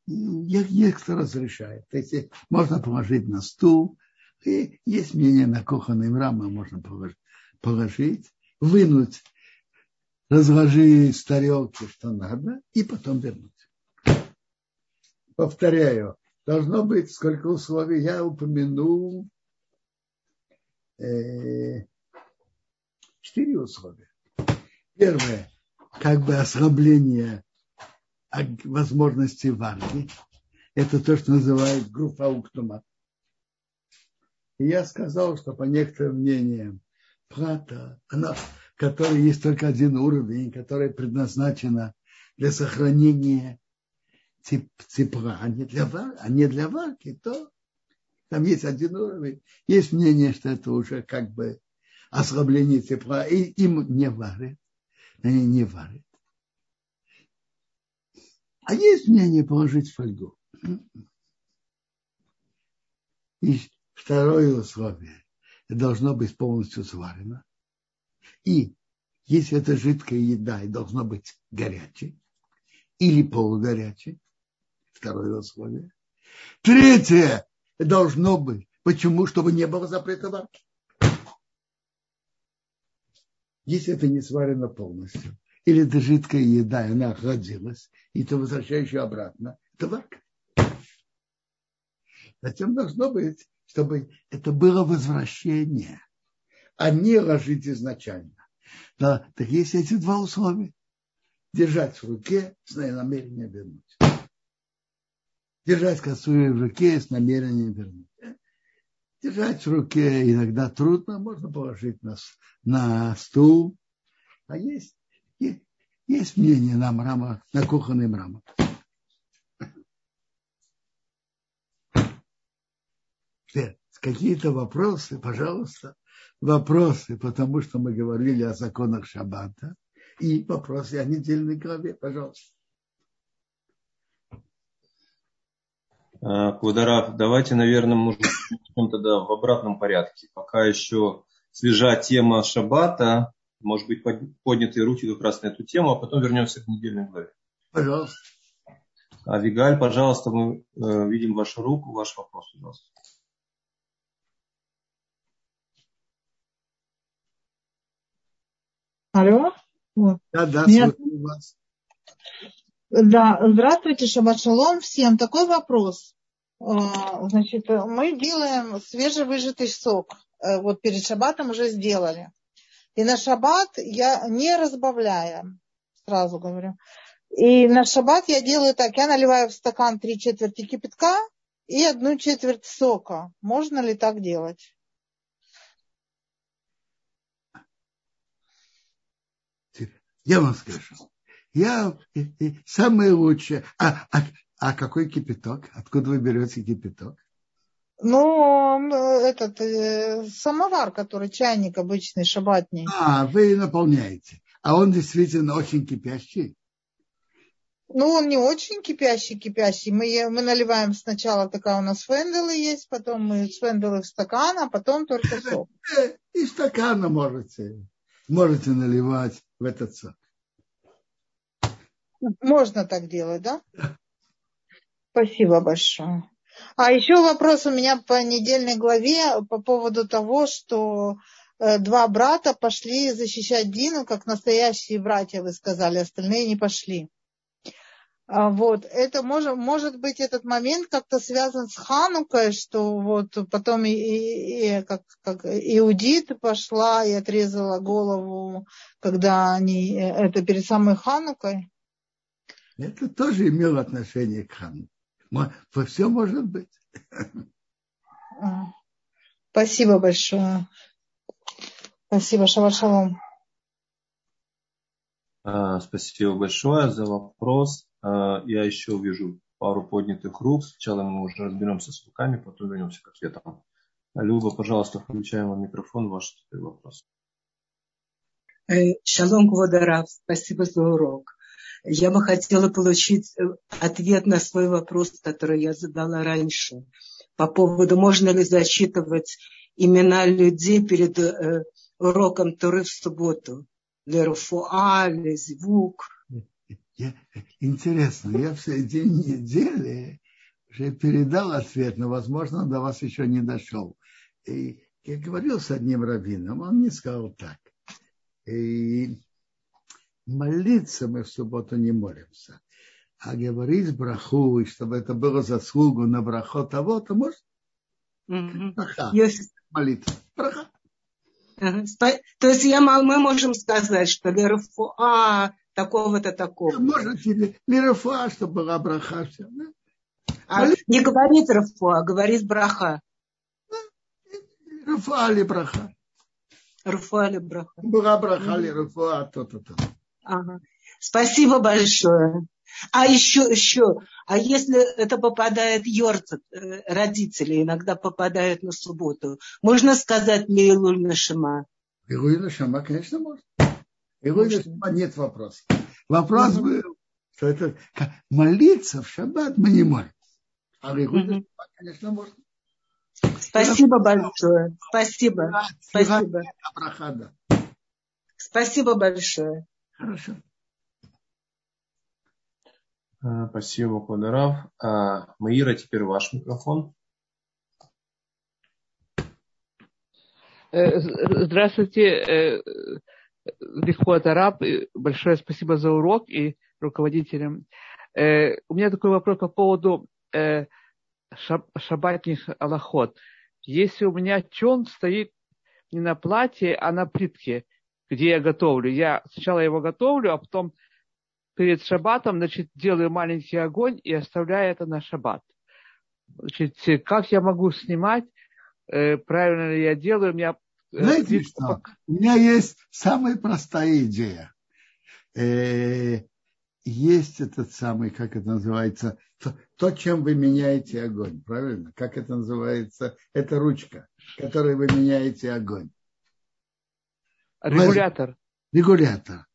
есть кто разрешает. То есть можно положить на стул, и есть мнение на кухонный мрамор можно положить, вынуть, разложить с тарелки, что надо, и потом вернуть. Повторяю, должно быть сколько условий. Я упомянул э, четыре условия. Первое, как бы ослабление возможности варки. Это то, что называют группа уктума. И я сказал, что по некоторым мнениям плата, она, которая есть только один уровень, которая предназначена для сохранения тепла, а не для, вар, а не для варки, то там есть один уровень. Есть мнение, что это уже как бы ослабление тепла, и им не варят. Они не варят. А есть мнение положить фольгу. И второе условие. Должно быть полностью сварено. И если это жидкая еда, и должно быть горячей или полугорячей. Второе условие. Третье должно быть. Почему? Чтобы не было запрета варки. Если это не сварено полностью, или это жидкая еда, и она охладилась, и ты возвращаешь ее обратно, это варка. Затем должно быть, чтобы это было возвращение, а не ложить изначально. Да, так есть эти два условия. Держать в руке с намерением вернуть. Держать косую в руке с намерением вернуть. Держать в руке иногда трудно, можно положить на, на стул. А есть есть мнение на мрамор, на кухонный мрамор. Какие-то вопросы, пожалуйста, вопросы, потому что мы говорили о законах Шаббата, и вопросы о недельной главе, пожалуйста. Квадарав, давайте, наверное, может, тогда в обратном порядке. Пока еще свежа тема Шаббата, может быть, поднятые руки как раз на эту тему, а потом вернемся к недельной главе. Пожалуйста. Авигаль, пожалуйста, мы э, видим вашу руку, ваш вопрос, пожалуйста. Алло? Да, да, Меня... вас. Да, здравствуйте, шаббат шалом всем. Такой вопрос. А, значит, мы делаем свежевыжатый сок. Э, вот перед шаббатом уже сделали. И на шаббат я не разбавляю, сразу говорю. И на шаббат я делаю так, я наливаю в стакан три четверти кипятка и одну четверть сока. Можно ли так делать? Я вам скажу. Я самое лучшее. А, а, а какой кипяток? Откуда вы берете кипяток? Ну, этот э, самовар, который чайник обычный, шабатный. А, вы наполняете. А он действительно очень кипящий? Ну, он не очень кипящий, кипящий. Мы, мы наливаем сначала, такая у нас фенделы есть, потом мы фенделы в стакан, а потом только сок. И стакана можете, можете наливать в этот сок. Можно так делать, да? Спасибо большое. А еще вопрос у меня по недельной главе по поводу того, что э, два брата пошли защищать Дину, как настоящие братья, вы сказали, остальные не пошли. А вот, это может, может быть этот момент как-то связан с Ханукой, что вот потом и, и, как, как Иудит пошла и отрезала голову, когда они, э, это перед самой Ханукой. Это тоже имело отношение к Хануке. Во все может быть. Спасибо большое. Спасибо, Шавашалом. А, спасибо большое за вопрос. А, я еще вижу пару поднятых рук. Сначала мы уже разберемся с руками, потом вернемся к ответам. Люба, пожалуйста, включаем вам микрофон, ваш вопрос. Э, шалом, Квадарав, спасибо за урок. Я бы хотела получить э, ответ на свой вопрос, который я задала раньше, по поводу, можно ли засчитывать имена людей перед э, уроком Туры в субботу. Леруфуа, Лезвук. Интересно, я в середине недели уже передал ответ, но, возможно, до вас еще не дошел. И я говорил с одним раввином, он мне сказал так. И молиться мы в субботу не молимся. А говорить браху, и чтобы это было заслугу на браху того, то можно. Mm-hmm. Браха. Yes. Молитва. Браха. Uh-huh. То есть я, мы можем сказать, что лерафуа такого-то такого. Можно лерафуа, чтобы была браха. Все, да? А не говорит рафуа, говорит браха. Рафуа или браха. Рафуа или браха. Была браха или рафуа, то-то, то. Ага. Спасибо большое. А еще, еще, а если это попадает Йорцет, э, родители иногда попадают на субботу, можно сказать Лейлуль Нашима? Лейлуль Нашима, конечно, можно. Лейлуль Нашима нет вопроса. Вопрос угу. был, что это молиться в шаббат мы не можем. А Лейлуль угу. Нашима, конечно, можно. Спасибо это большое. Спасибо. Спасибо. Спасибо большое. Хорошо. Э, спасибо, Квадарав. А, Маира, теперь ваш микрофон. Э, здравствуйте, э, Араб. Большое спасибо за урок и руководителям. У меня такой вопрос по поводу шабатных аллахот. Если у меня чон стоит не на платье, а на плитке, где я готовлю, я сначала его готовлю, а потом перед шаббатом, значит, делаю маленький огонь и оставляю это на шаббат. Значит, как я могу снимать, э, правильно ли я делаю, у меня... Э, Знаете что? У меня есть самая простая идея. Э, есть этот самый, как это называется, то, то, чем вы меняете огонь, правильно? Как это называется? Это ручка, которой вы меняете огонь. Регулятор. Регулятор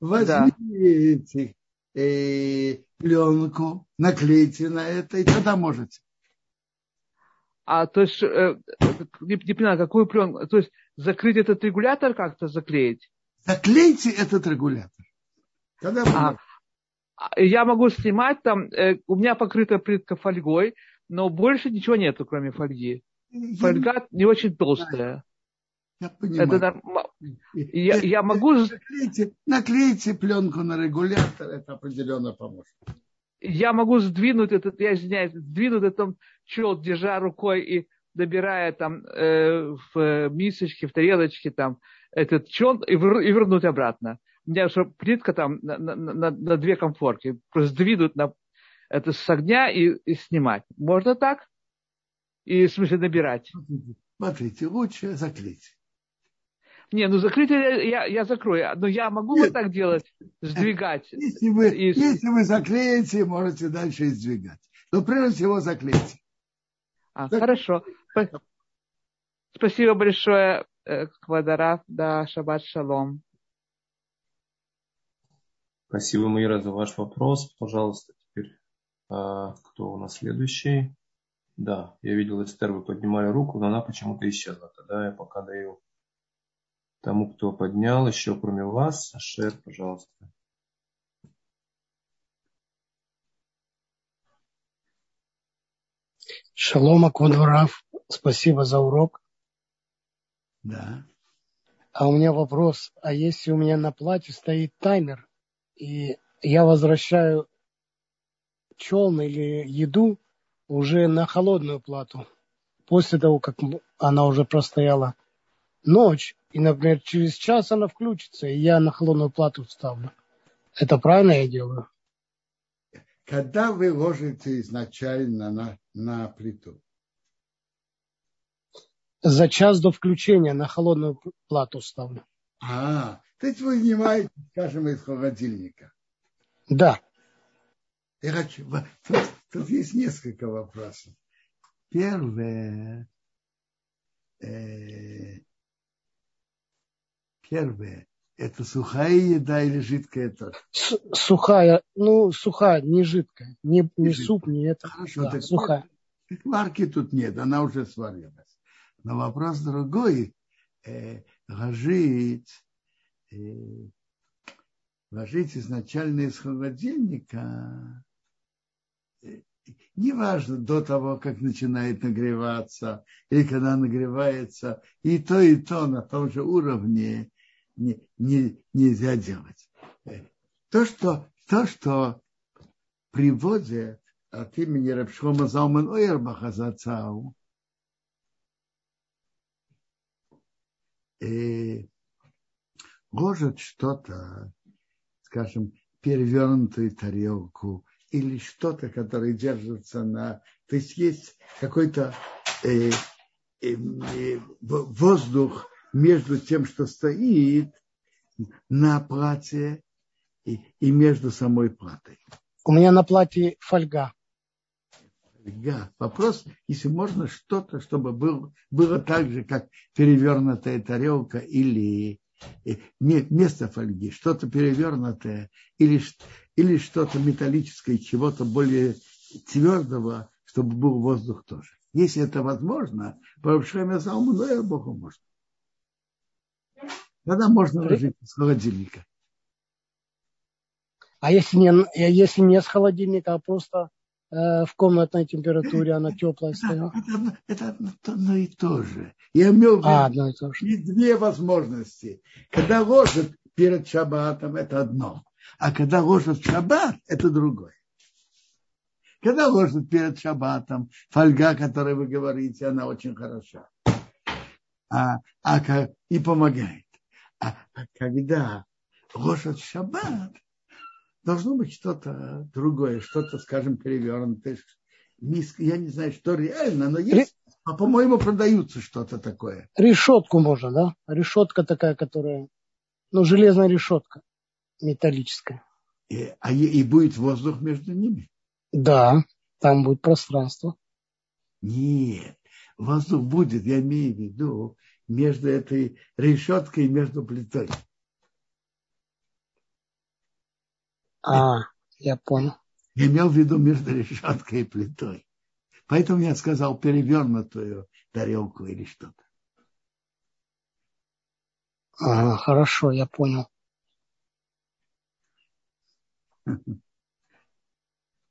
возьмите да. э, пленку, наклейте на это, и тогда можете. А то есть, э, не, не понимаю, какую пленку, то есть закрыть этот регулятор как-то заклеить? Заклейте этот регулятор. Тогда а, а, я могу снимать там, э, у меня покрыта плитка фольгой, но больше ничего нету, кроме фольги. Фольга не очень толстая. Я понимаю. Это, я, я могу... Наклейте, наклейте пленку на регулятор, это определенно поможет. Я могу сдвинуть этот, я извиняюсь, сдвинуть этот чел, держа рукой и добирая там э, в мисочке, в тарелочке там этот чел и, вер, и вернуть обратно. У меня что плитка там на, на, на, на две комфорки. Просто сдвинуть на, это с огня и, и снимать. Можно так? И в смысле набирать. Смотрите, лучше заклеить. Не, ну закрытие я, я закрою. Но я могу Нет. вот так делать, сдвигать. Если вы, и... если вы заклеите, можете дальше и сдвигать. Но прежде всего заклейте. А, так... Хорошо. Спасибо большое, э, Квадарав. Да, шаббат шалом. Спасибо, Маира, за ваш вопрос. Пожалуйста, теперь а, кто у нас следующий? Да, я видел, Эстер, вы поднимали руку, но она почему-то исчезла. Тогда я пока даю тому, кто поднял, еще кроме вас. Ашер, пожалуйста. Шалом, Аквадворав. Спасибо за урок. Да. А у меня вопрос. А если у меня на платье стоит таймер, и я возвращаю челн или еду уже на холодную плату, после того, как она уже простояла ночь, и, например, через час она включится, и я на холодную плату вставлю. Это правильно я делаю? Когда вы ложите изначально на, на плиту? За час до включения на холодную плату ставлю. А, то есть вы снимаете, скажем, из холодильника? Да. Я хочу, тут, тут есть несколько вопросов. Первое, э, первое, это сухая еда или жидкая тоже? Сухая, ну, сухая, не жидкая. Не, не суп, не это. Хорошо, да, так сухая. Так варки тут нет, она уже сварилась. Но вопрос другой. Э, ложить, э, ложить изначально из холодильника э, неважно до того, как начинает нагреваться, или когда нагревается, и то, и то на том же уровне не, не, нельзя делать. То, что, то, что приводит от имени Рабшлома Залман Ойербаха Зацау, и ложит что-то, скажем, перевернутую тарелку или что-то, которое держится на... То есть есть какой-то э, э, э, воздух между тем, что стоит на платье и, и между самой платой. У меня на платье фольга. Фольга. Вопрос, если можно что-то, чтобы был, было так же, как перевернутая тарелка или место фольги, что-то перевернутое или, или что-то металлическое, чего-то более твердого, чтобы был воздух тоже. Если это возможно, по Богу можно. Тогда можно ложить из холодильника. А если не, если не с холодильника, а просто э, в комнатной температуре она теплая стояла? Это, это одно и то же. Я имел а, одно и то же. две возможности. Когда ложат перед шаббатом, это одно. А когда ложат в шаббат, это другое. Когда ложат перед шаббатом, фольга, о которой вы говорите, она очень хороша. А, а, и помогает. А, когда ложат шаббат, должно быть что-то другое, что-то, скажем, перевернутое. Миска, я не знаю, что реально, но есть, а по-моему, продаются что-то такое. Решетку можно, да? Решетка такая, которая, ну, железная решетка металлическая. И, а, и будет воздух между ними? Да, там будет пространство. Нет, воздух будет, я имею в виду, между этой решеткой и между плитой. А, я понял. Я имел в виду между решеткой и плитой. Поэтому я сказал перевернутую тарелку или что-то. Ага, хорошо, я понял.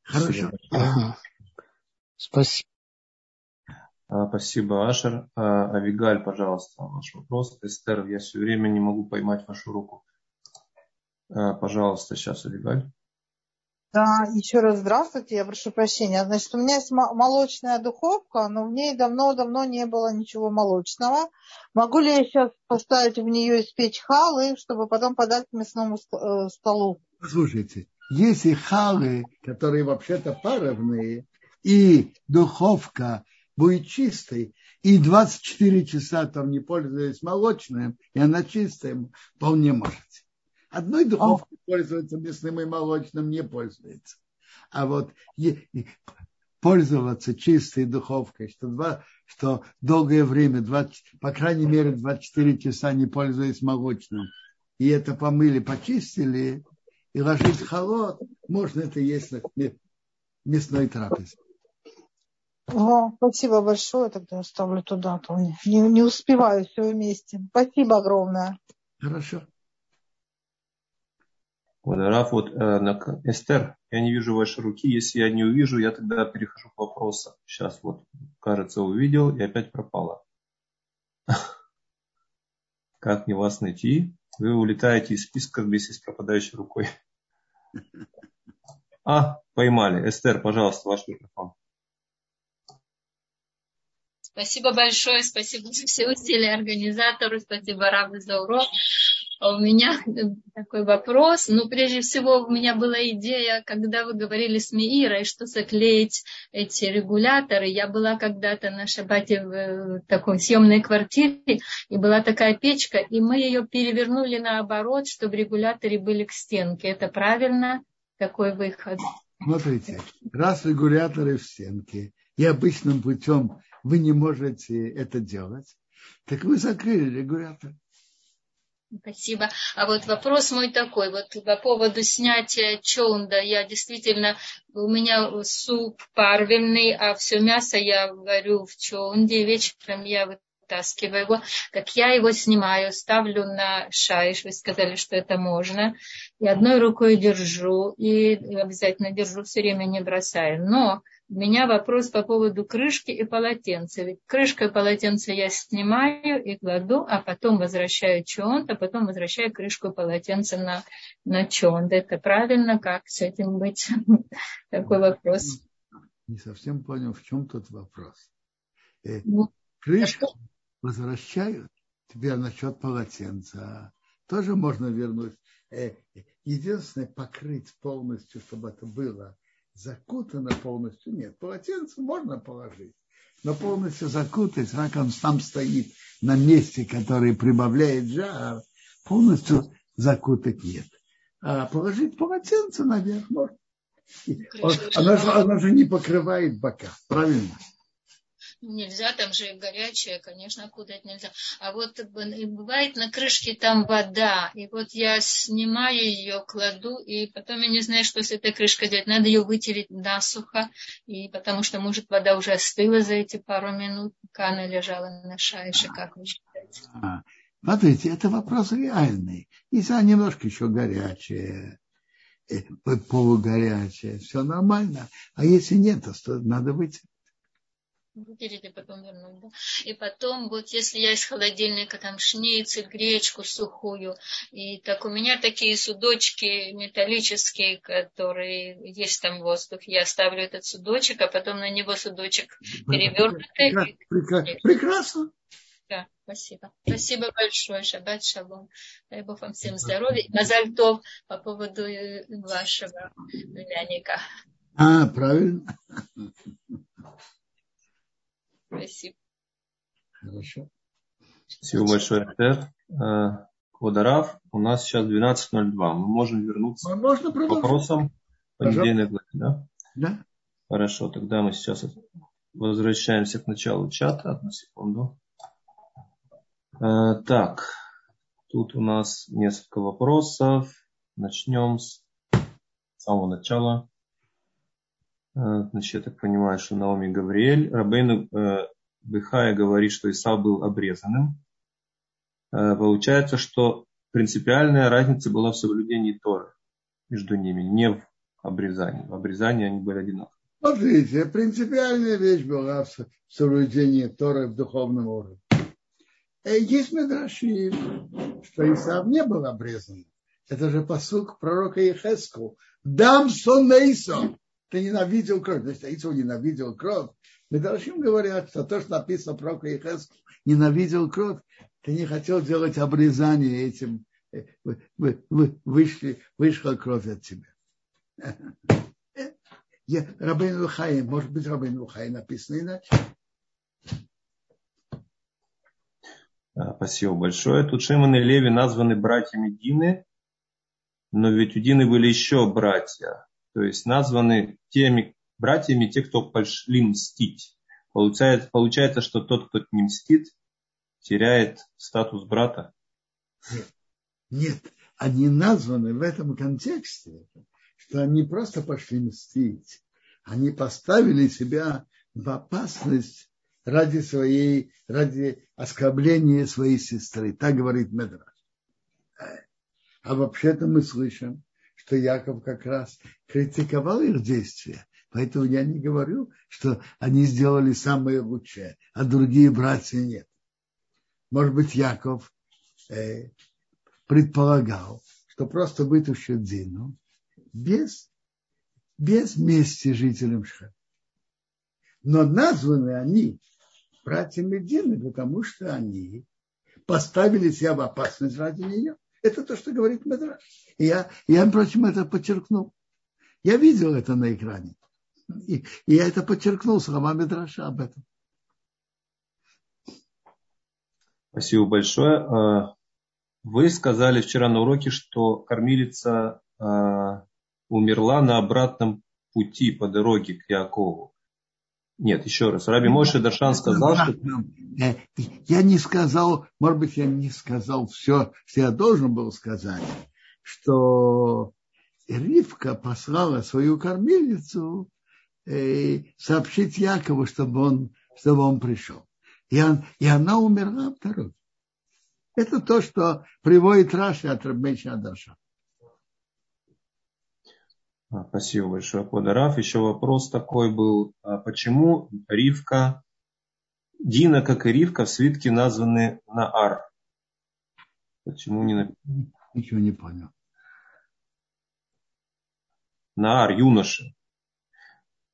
Хорошо. Ага. Спасибо. А, спасибо, Ашер. А, Авигаль, пожалуйста, ваш вопрос. Эстер, я все время не могу поймать вашу руку. А, пожалуйста, сейчас, Авигаль. Да, еще раз здравствуйте, я прошу прощения. Значит, у меня есть молочная духовка, но в ней давно-давно не было ничего молочного. Могу ли я сейчас поставить в нее испечь халы, чтобы потом подать к мясному э, столу? Слушайте, если халы, которые вообще-то паровные, и духовка будет чистой, и 24 часа там не пользуясь молочным, и она чистая, вполне можете. Одной духовкой пользоваться мясным и молочным не пользуется. А вот пользоваться чистой духовкой, что, два, что долгое время, 20, по крайней мере 24 часа не пользуясь молочным, и это помыли, почистили, и ложить холод, можно это есть на мясной трапезе. О, спасибо большое, тогда оставлю туда, то не, не успеваю все вместе. Спасибо огромное. Хорошо. Раф, вот э, Эстер, я не вижу вашей руки. Если я не увижу, я тогда перехожу к вопросу. Сейчас вот, кажется, увидел и опять пропала. Как мне вас найти? Вы улетаете из списка вместе с пропадающей рукой. А, поймали. Эстер, пожалуйста, ваш микрофон. Спасибо большое, спасибо за все усилия организатору, спасибо Раву за урок. А у меня такой вопрос. Ну, прежде всего, у меня была идея, когда вы говорили с Миирой, что заклеить эти регуляторы. Я была когда-то на шабате в такой съемной квартире, и была такая печка, и мы ее перевернули наоборот, чтобы регуляторы были к стенке. Это правильно? Такой выход. Смотрите, раз регуляторы в стенке, и обычным путем вы не можете это делать, Так вы закрыли регулятор. Спасибо. А вот вопрос мой такой, вот по поводу снятия чонда. Я действительно, у меня суп парвельный, а все мясо я варю в чонде. Вечером я вытаскиваю его. Как я его снимаю, ставлю на шайш. Вы сказали, что это можно. И одной рукой держу. И обязательно держу, все время не бросаю. Но у меня вопрос по поводу крышки и полотенца. Ведь крышка и полотенце я снимаю и кладу, а потом возвращаю чонт, а потом возвращаю крышку и полотенце на, на чонт. Это правильно? Как с этим быть? Такой вопрос. Не совсем понял, в чем тут вопрос. Э, ну, крышку возвращают. Теперь насчет полотенца. Тоже можно вернуть. Э, единственное, покрыть полностью, чтобы это было – закутано полностью нет. Полотенце можно положить, но полностью закутать, как он там стоит на месте, который прибавляет жар, полностью закутать нет. А положить полотенце наверх можно. Она же, она же не покрывает бока, правильно? Нельзя, там же горячее, конечно, кудать нельзя. А вот бывает на крышке там вода, и вот я снимаю ее, кладу, и потом я не знаю, что с этой крышкой делать. Надо ее вытереть насухо, и потому что, может, вода уже остыла за эти пару минут, пока она лежала на шайше, как вы считаете? А, смотрите, это вопрос реальный. Если она немножко еще горячая, э, полугорячая, все нормально. А если нет, то надо вытереть вытереть и потом вернуть. Да? И потом, вот если я из холодильника там шницель, гречку сухую, и так у меня такие судочки металлические, которые есть там воздух, я ставлю этот судочек, а потом на него судочек перевернутый. Прекрасно. Прекрасно. Да, спасибо. Спасибо большое. Шаббат шалом. Дай Бог вам всем здоровья. Назальтов по поводу вашего племянника. А, правильно. Спасибо. Хорошо. Спасибо большое, Артер. Э, Квадарав, у нас сейчас 12.02. Мы можем вернуться Можно к вопросам понедельной да? Да. Хорошо, тогда мы сейчас возвращаемся к началу чата. Одну секунду. Э, так, тут у нас несколько вопросов. Начнем с самого начала. Э, значит, я так понимаю, что Наоми Гавриэль. Рабейну э, Бехая говорит, что Исав был обрезанным. Э, получается, что принципиальная разница была в соблюдении Торы между ними, не в обрезании. В обрезании они были одинаковы. Смотрите, принципиальная вещь была в соблюдении Торы в духовном уровне. Есть медраши, что Исав не был обрезан. Это же посук пророка Ехеску. Дам сон Нейсон ты ненавидел кровь. Значит, Ицу ненавидел кровь. Должны говорят, что то, что написано про Каихеску, ненавидел кровь, ты не хотел делать обрезание этим, э, вы, вы, вы, вышли, вышла кровь от тебя. Я, Рабин Лухай, может быть, Рабин Лухай написано иначе. Спасибо большое. Тут Шимон и Леви названы братьями Дины, но ведь у Дины были еще братья то есть названы теми братьями, те, кто пошли мстить. Получается, получается, что тот, кто не мстит, теряет статус брата. Нет, они названы в этом контексте, что они просто пошли мстить. Они поставили себя в опасность ради своей, ради оскорбления своей сестры. Так говорит Медраж. А вообще-то мы слышим, что Яков как раз критиковал их действия. Поэтому я не говорю, что они сделали самое лучшее, а другие братья нет. Может быть, Яков э, предполагал, что просто вытащит Дину без, без мести жителям Шхема. Но названы они братьями Дины, потому что они поставили себя в опасность ради нее. Это то, что говорит Медраж. Я, я, впрочем, это подчеркнул. Я видел это на экране. И, и я это подчеркнул слова Медраша об этом. Спасибо большое. А, вы сказали вчера на уроке, что кормилица а, умерла на обратном пути по дороге к Якову. Нет, еще раз. Раби Мойша Даршан сказал, что... Э, я не сказал, может быть, я не сказал все, что я должен был сказать, что Ривка послала свою кормилицу э, сообщить Якову, чтобы он, чтобы он пришел. И, он, и она умерла в. Это то, что приводит Раши от Рабмейча Адаша. А, спасибо большое, Квадараф. Еще вопрос такой был. А почему Ривка, Дина, как и Ривка, в свитке названы Наар? Почему не написано? Ничего не понял. Наар, юноша.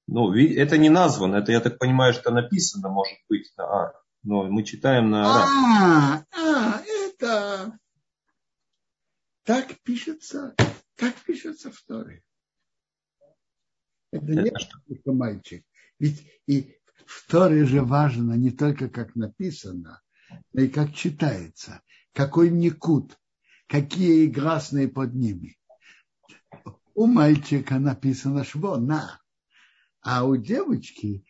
Ну, это не названо, это, я так понимаю, что написано, может быть, Наар. Но мы читаем на А, а, это так пишется, так пишется в Торе. Это не только мальчик. Ведь и в Торе же важно не только как написано, но и как читается. Какой никут, какие гласные под ними. У мальчика написано шво, на. А у девочки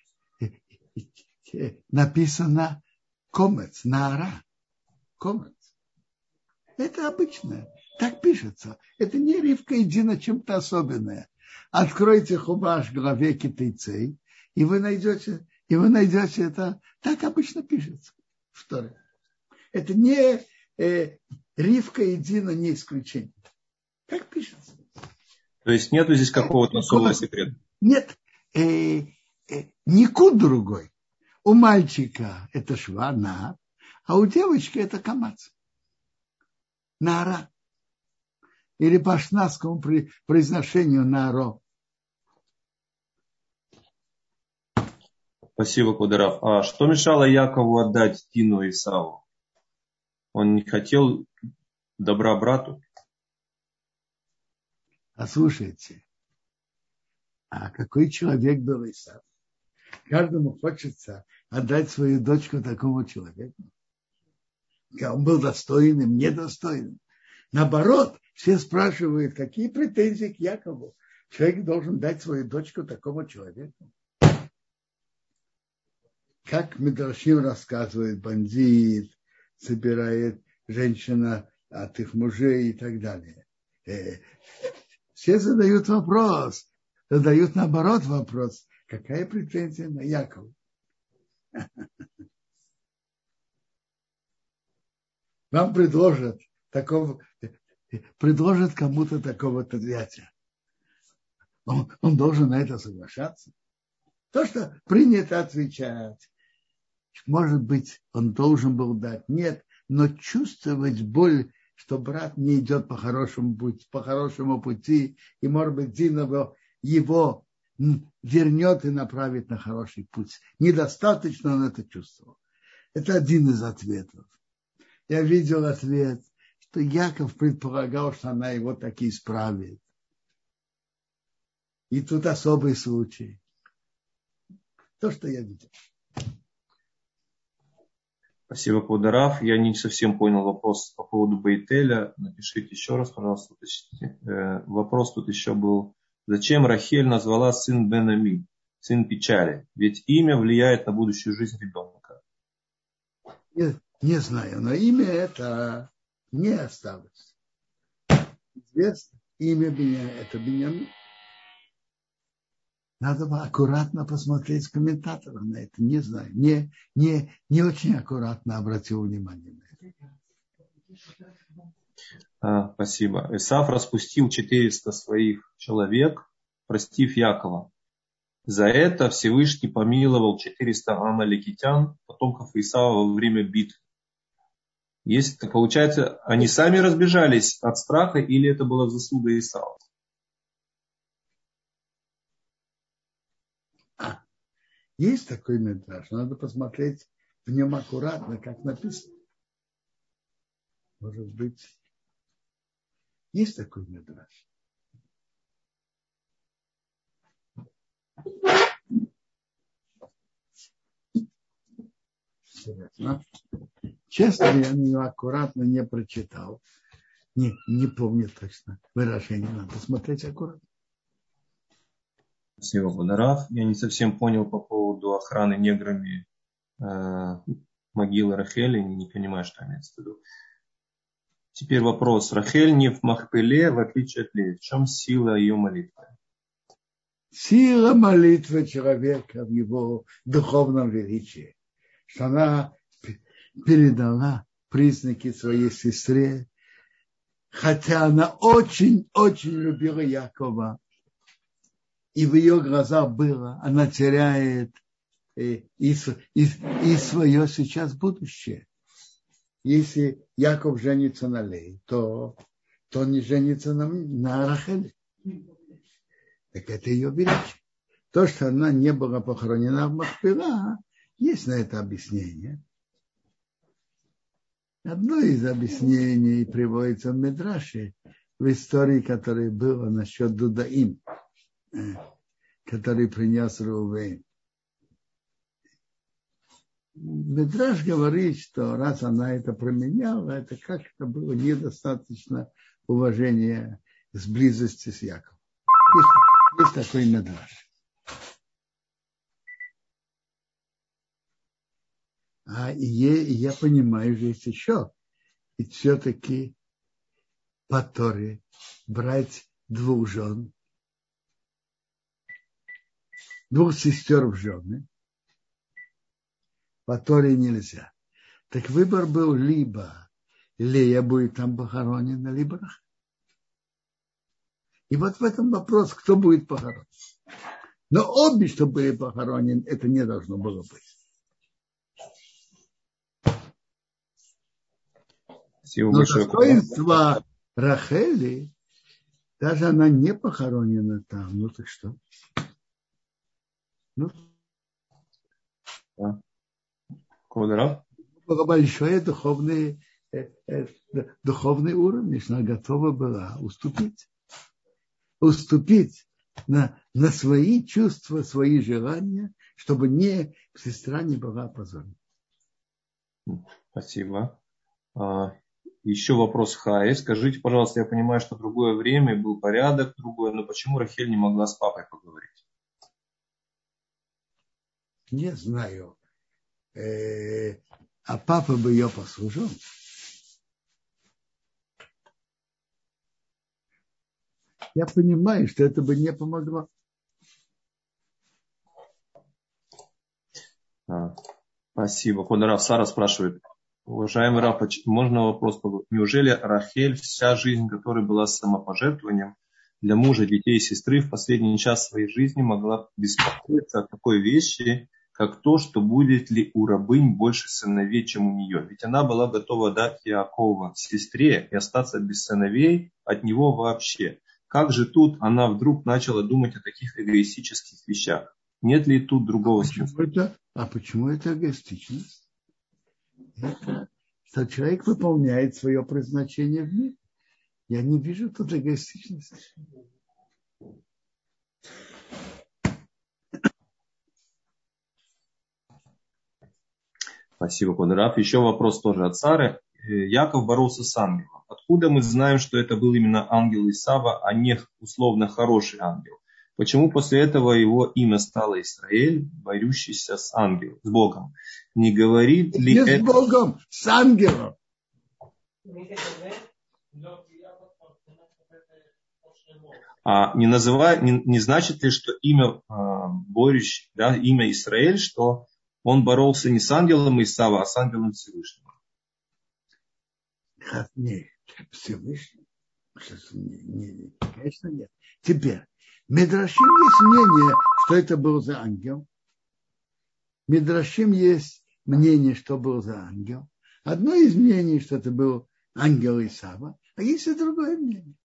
написано комец, наара. Комец. Это обычное. Так пишется. Это не Ривка и Дина чем-то особенное. Откройте хубаш в главе китайцей, и вы найдете, и вы найдете это. Так обычно пишется в Торе. Это не э, Ривка и Дина не исключение. Так пишется. То есть нету здесь какого-то особого секрета? Нет. Э, э, никуд другой. У мальчика это швана, а у девочки это камац. Нара. Или по шнадскому произношению наро. Спасибо, Кударов. А что мешало Якову отдать Тину и Исаву? Он не хотел добра брату? А слушайте, а какой человек был Исав? Каждому хочется отдать свою дочку такому человеку. Он был достойным, недостойным. Наоборот, все спрашивают, какие претензии к Якову. Человек должен дать свою дочку такому человеку как Медрашим рассказывает, бандит собирает женщина от их мужей и так далее. Э, все задают вопрос, задают наоборот вопрос, какая претензия на Якова? Вам предложат такого, предложат кому-то такого-то зятя. Он, он должен на это соглашаться. То, что принято отвечать, может быть, он должен был дать. Нет, но чувствовать боль, что брат не идет по хорошему пути, по хорошему пути, и, может быть, Дина его вернет и направит на хороший путь. Недостаточно он это чувствовал. Это один из ответов. Я видел ответ, что Яков предполагал, что она его таки исправит. И тут особый случай. То, что я видел. Спасибо, Квадараф. Я не совсем понял вопрос по поводу Бейтеля. Напишите еще раз, пожалуйста, уточните. Э, вопрос тут еще был. Зачем Рахель назвала сын Бенами, сын печали? Ведь имя влияет на будущую жизнь ребенка. Не, не знаю, но имя это не осталось. Известно, имя Беня, это Бенямин. Надо бы аккуратно посмотреть комментатора на это. Не знаю, не, не, не очень аккуратно обратил внимание на это. А, спасибо. Исаф распустил 400 своих человек, простив Якова. За это Всевышний помиловал 400 амаликитян, потомков Исава во время битвы. Есть, получается, они сами разбежались от страха или это была заслуга Исава? Есть такой метраж, надо посмотреть в нем аккуратно, как написано. Может быть, есть такой метраж. Интересно. Честно, я ее аккуратно не прочитал. Не, не помню точно выражение. Надо посмотреть аккуратно. Спасибо, Бадарав. Я не совсем понял по поводу охраны неграми э, могилы Рахели, не понимаю, что имеется в виду. Теперь вопрос. Рахель не в Махпеле, в отличие от Леви. В чем сила ее молитвы? Сила молитвы человека в его духовном величии. Что она передала признаки своей сестре, хотя она очень-очень любила Якова. И в ее глазах было, она теряет и, и, и, и свое сейчас будущее. Если Яков женится на Лей, то, то он не женится на, на Рахеле. Так это ее величие. То, что она не была похоронена в Махпила, есть на это объяснение. Одно из объяснений приводится в Медраше в истории, которая была насчет Дудаим, э, который принес Рувейн. Медраж говорит, что раз она это променяла, это как-то было недостаточно уважения с близости с Яковом. Есть, есть такой медраж. А и я понимаю, что есть еще. И все-таки по Торе брать двух жен, двух сестер в жены, по Торе нельзя. Так выбор был либо Лея будет там похоронена, либо Рахель. И вот в этом вопрос, кто будет похоронен. Но обе, что были похоронены, это не должно было быть. Спасибо Но большое. достоинство Рахели, даже она не похоронена там, ну так что? Ну, Да. Большое духовное, э, э, духовный уровень, она готова была уступить. Уступить на, на свои чувства, свои желания, чтобы не, сестра не была опозорена. Спасибо. А, Еще вопрос Хае. Скажите, пожалуйста, я понимаю, что другое время, был порядок другой, но почему Рахель не могла с папой поговорить? Не знаю. Э, а папа бы ее послушал. Я понимаю, что это бы не помогло. А, Спасибо. Квадрат Сара спрашивает, уважаемый Раф, можно вопрос? Неужели Рахель, вся жизнь которой была самопожертвованием для мужа, детей и сестры, в последний час своей жизни могла беспокоиться о такой вещи, как то, что будет ли у рабынь больше сыновей, чем у нее. Ведь она была готова дать Иакова сестре и остаться без сыновей от него вообще. Как же тут она вдруг начала думать о таких эгоистических вещах? Нет ли тут другого Почему смысла? это, а почему это эгоистичность? Это, что человек выполняет свое предназначение в мире. Я не вижу тут эгоистичности. Спасибо, Квадрат. Еще вопрос тоже от Сары. Э, Яков боролся с ангелом. Откуда мы знаем, что это был именно ангел Исава, а не условно хороший ангел? Почему после этого его имя стало Израиль, борющийся с ангелом, с Богом? Не говорит ли Не с это... Богом, с ангелом. А не, называя, не, не значит ли, что имя а, борющий, да, имя Израиль, что он боролся не с ангелом Исава, а с ангелом Всевышнего? Как не, Всевышний. Не, не, не, конечно, нет. Теперь, Медрашим есть мнение, что это был за ангел. Медрашим есть мнение, что был за ангел. Одно из мнений, что это был ангел Исава, а есть и другое мнение.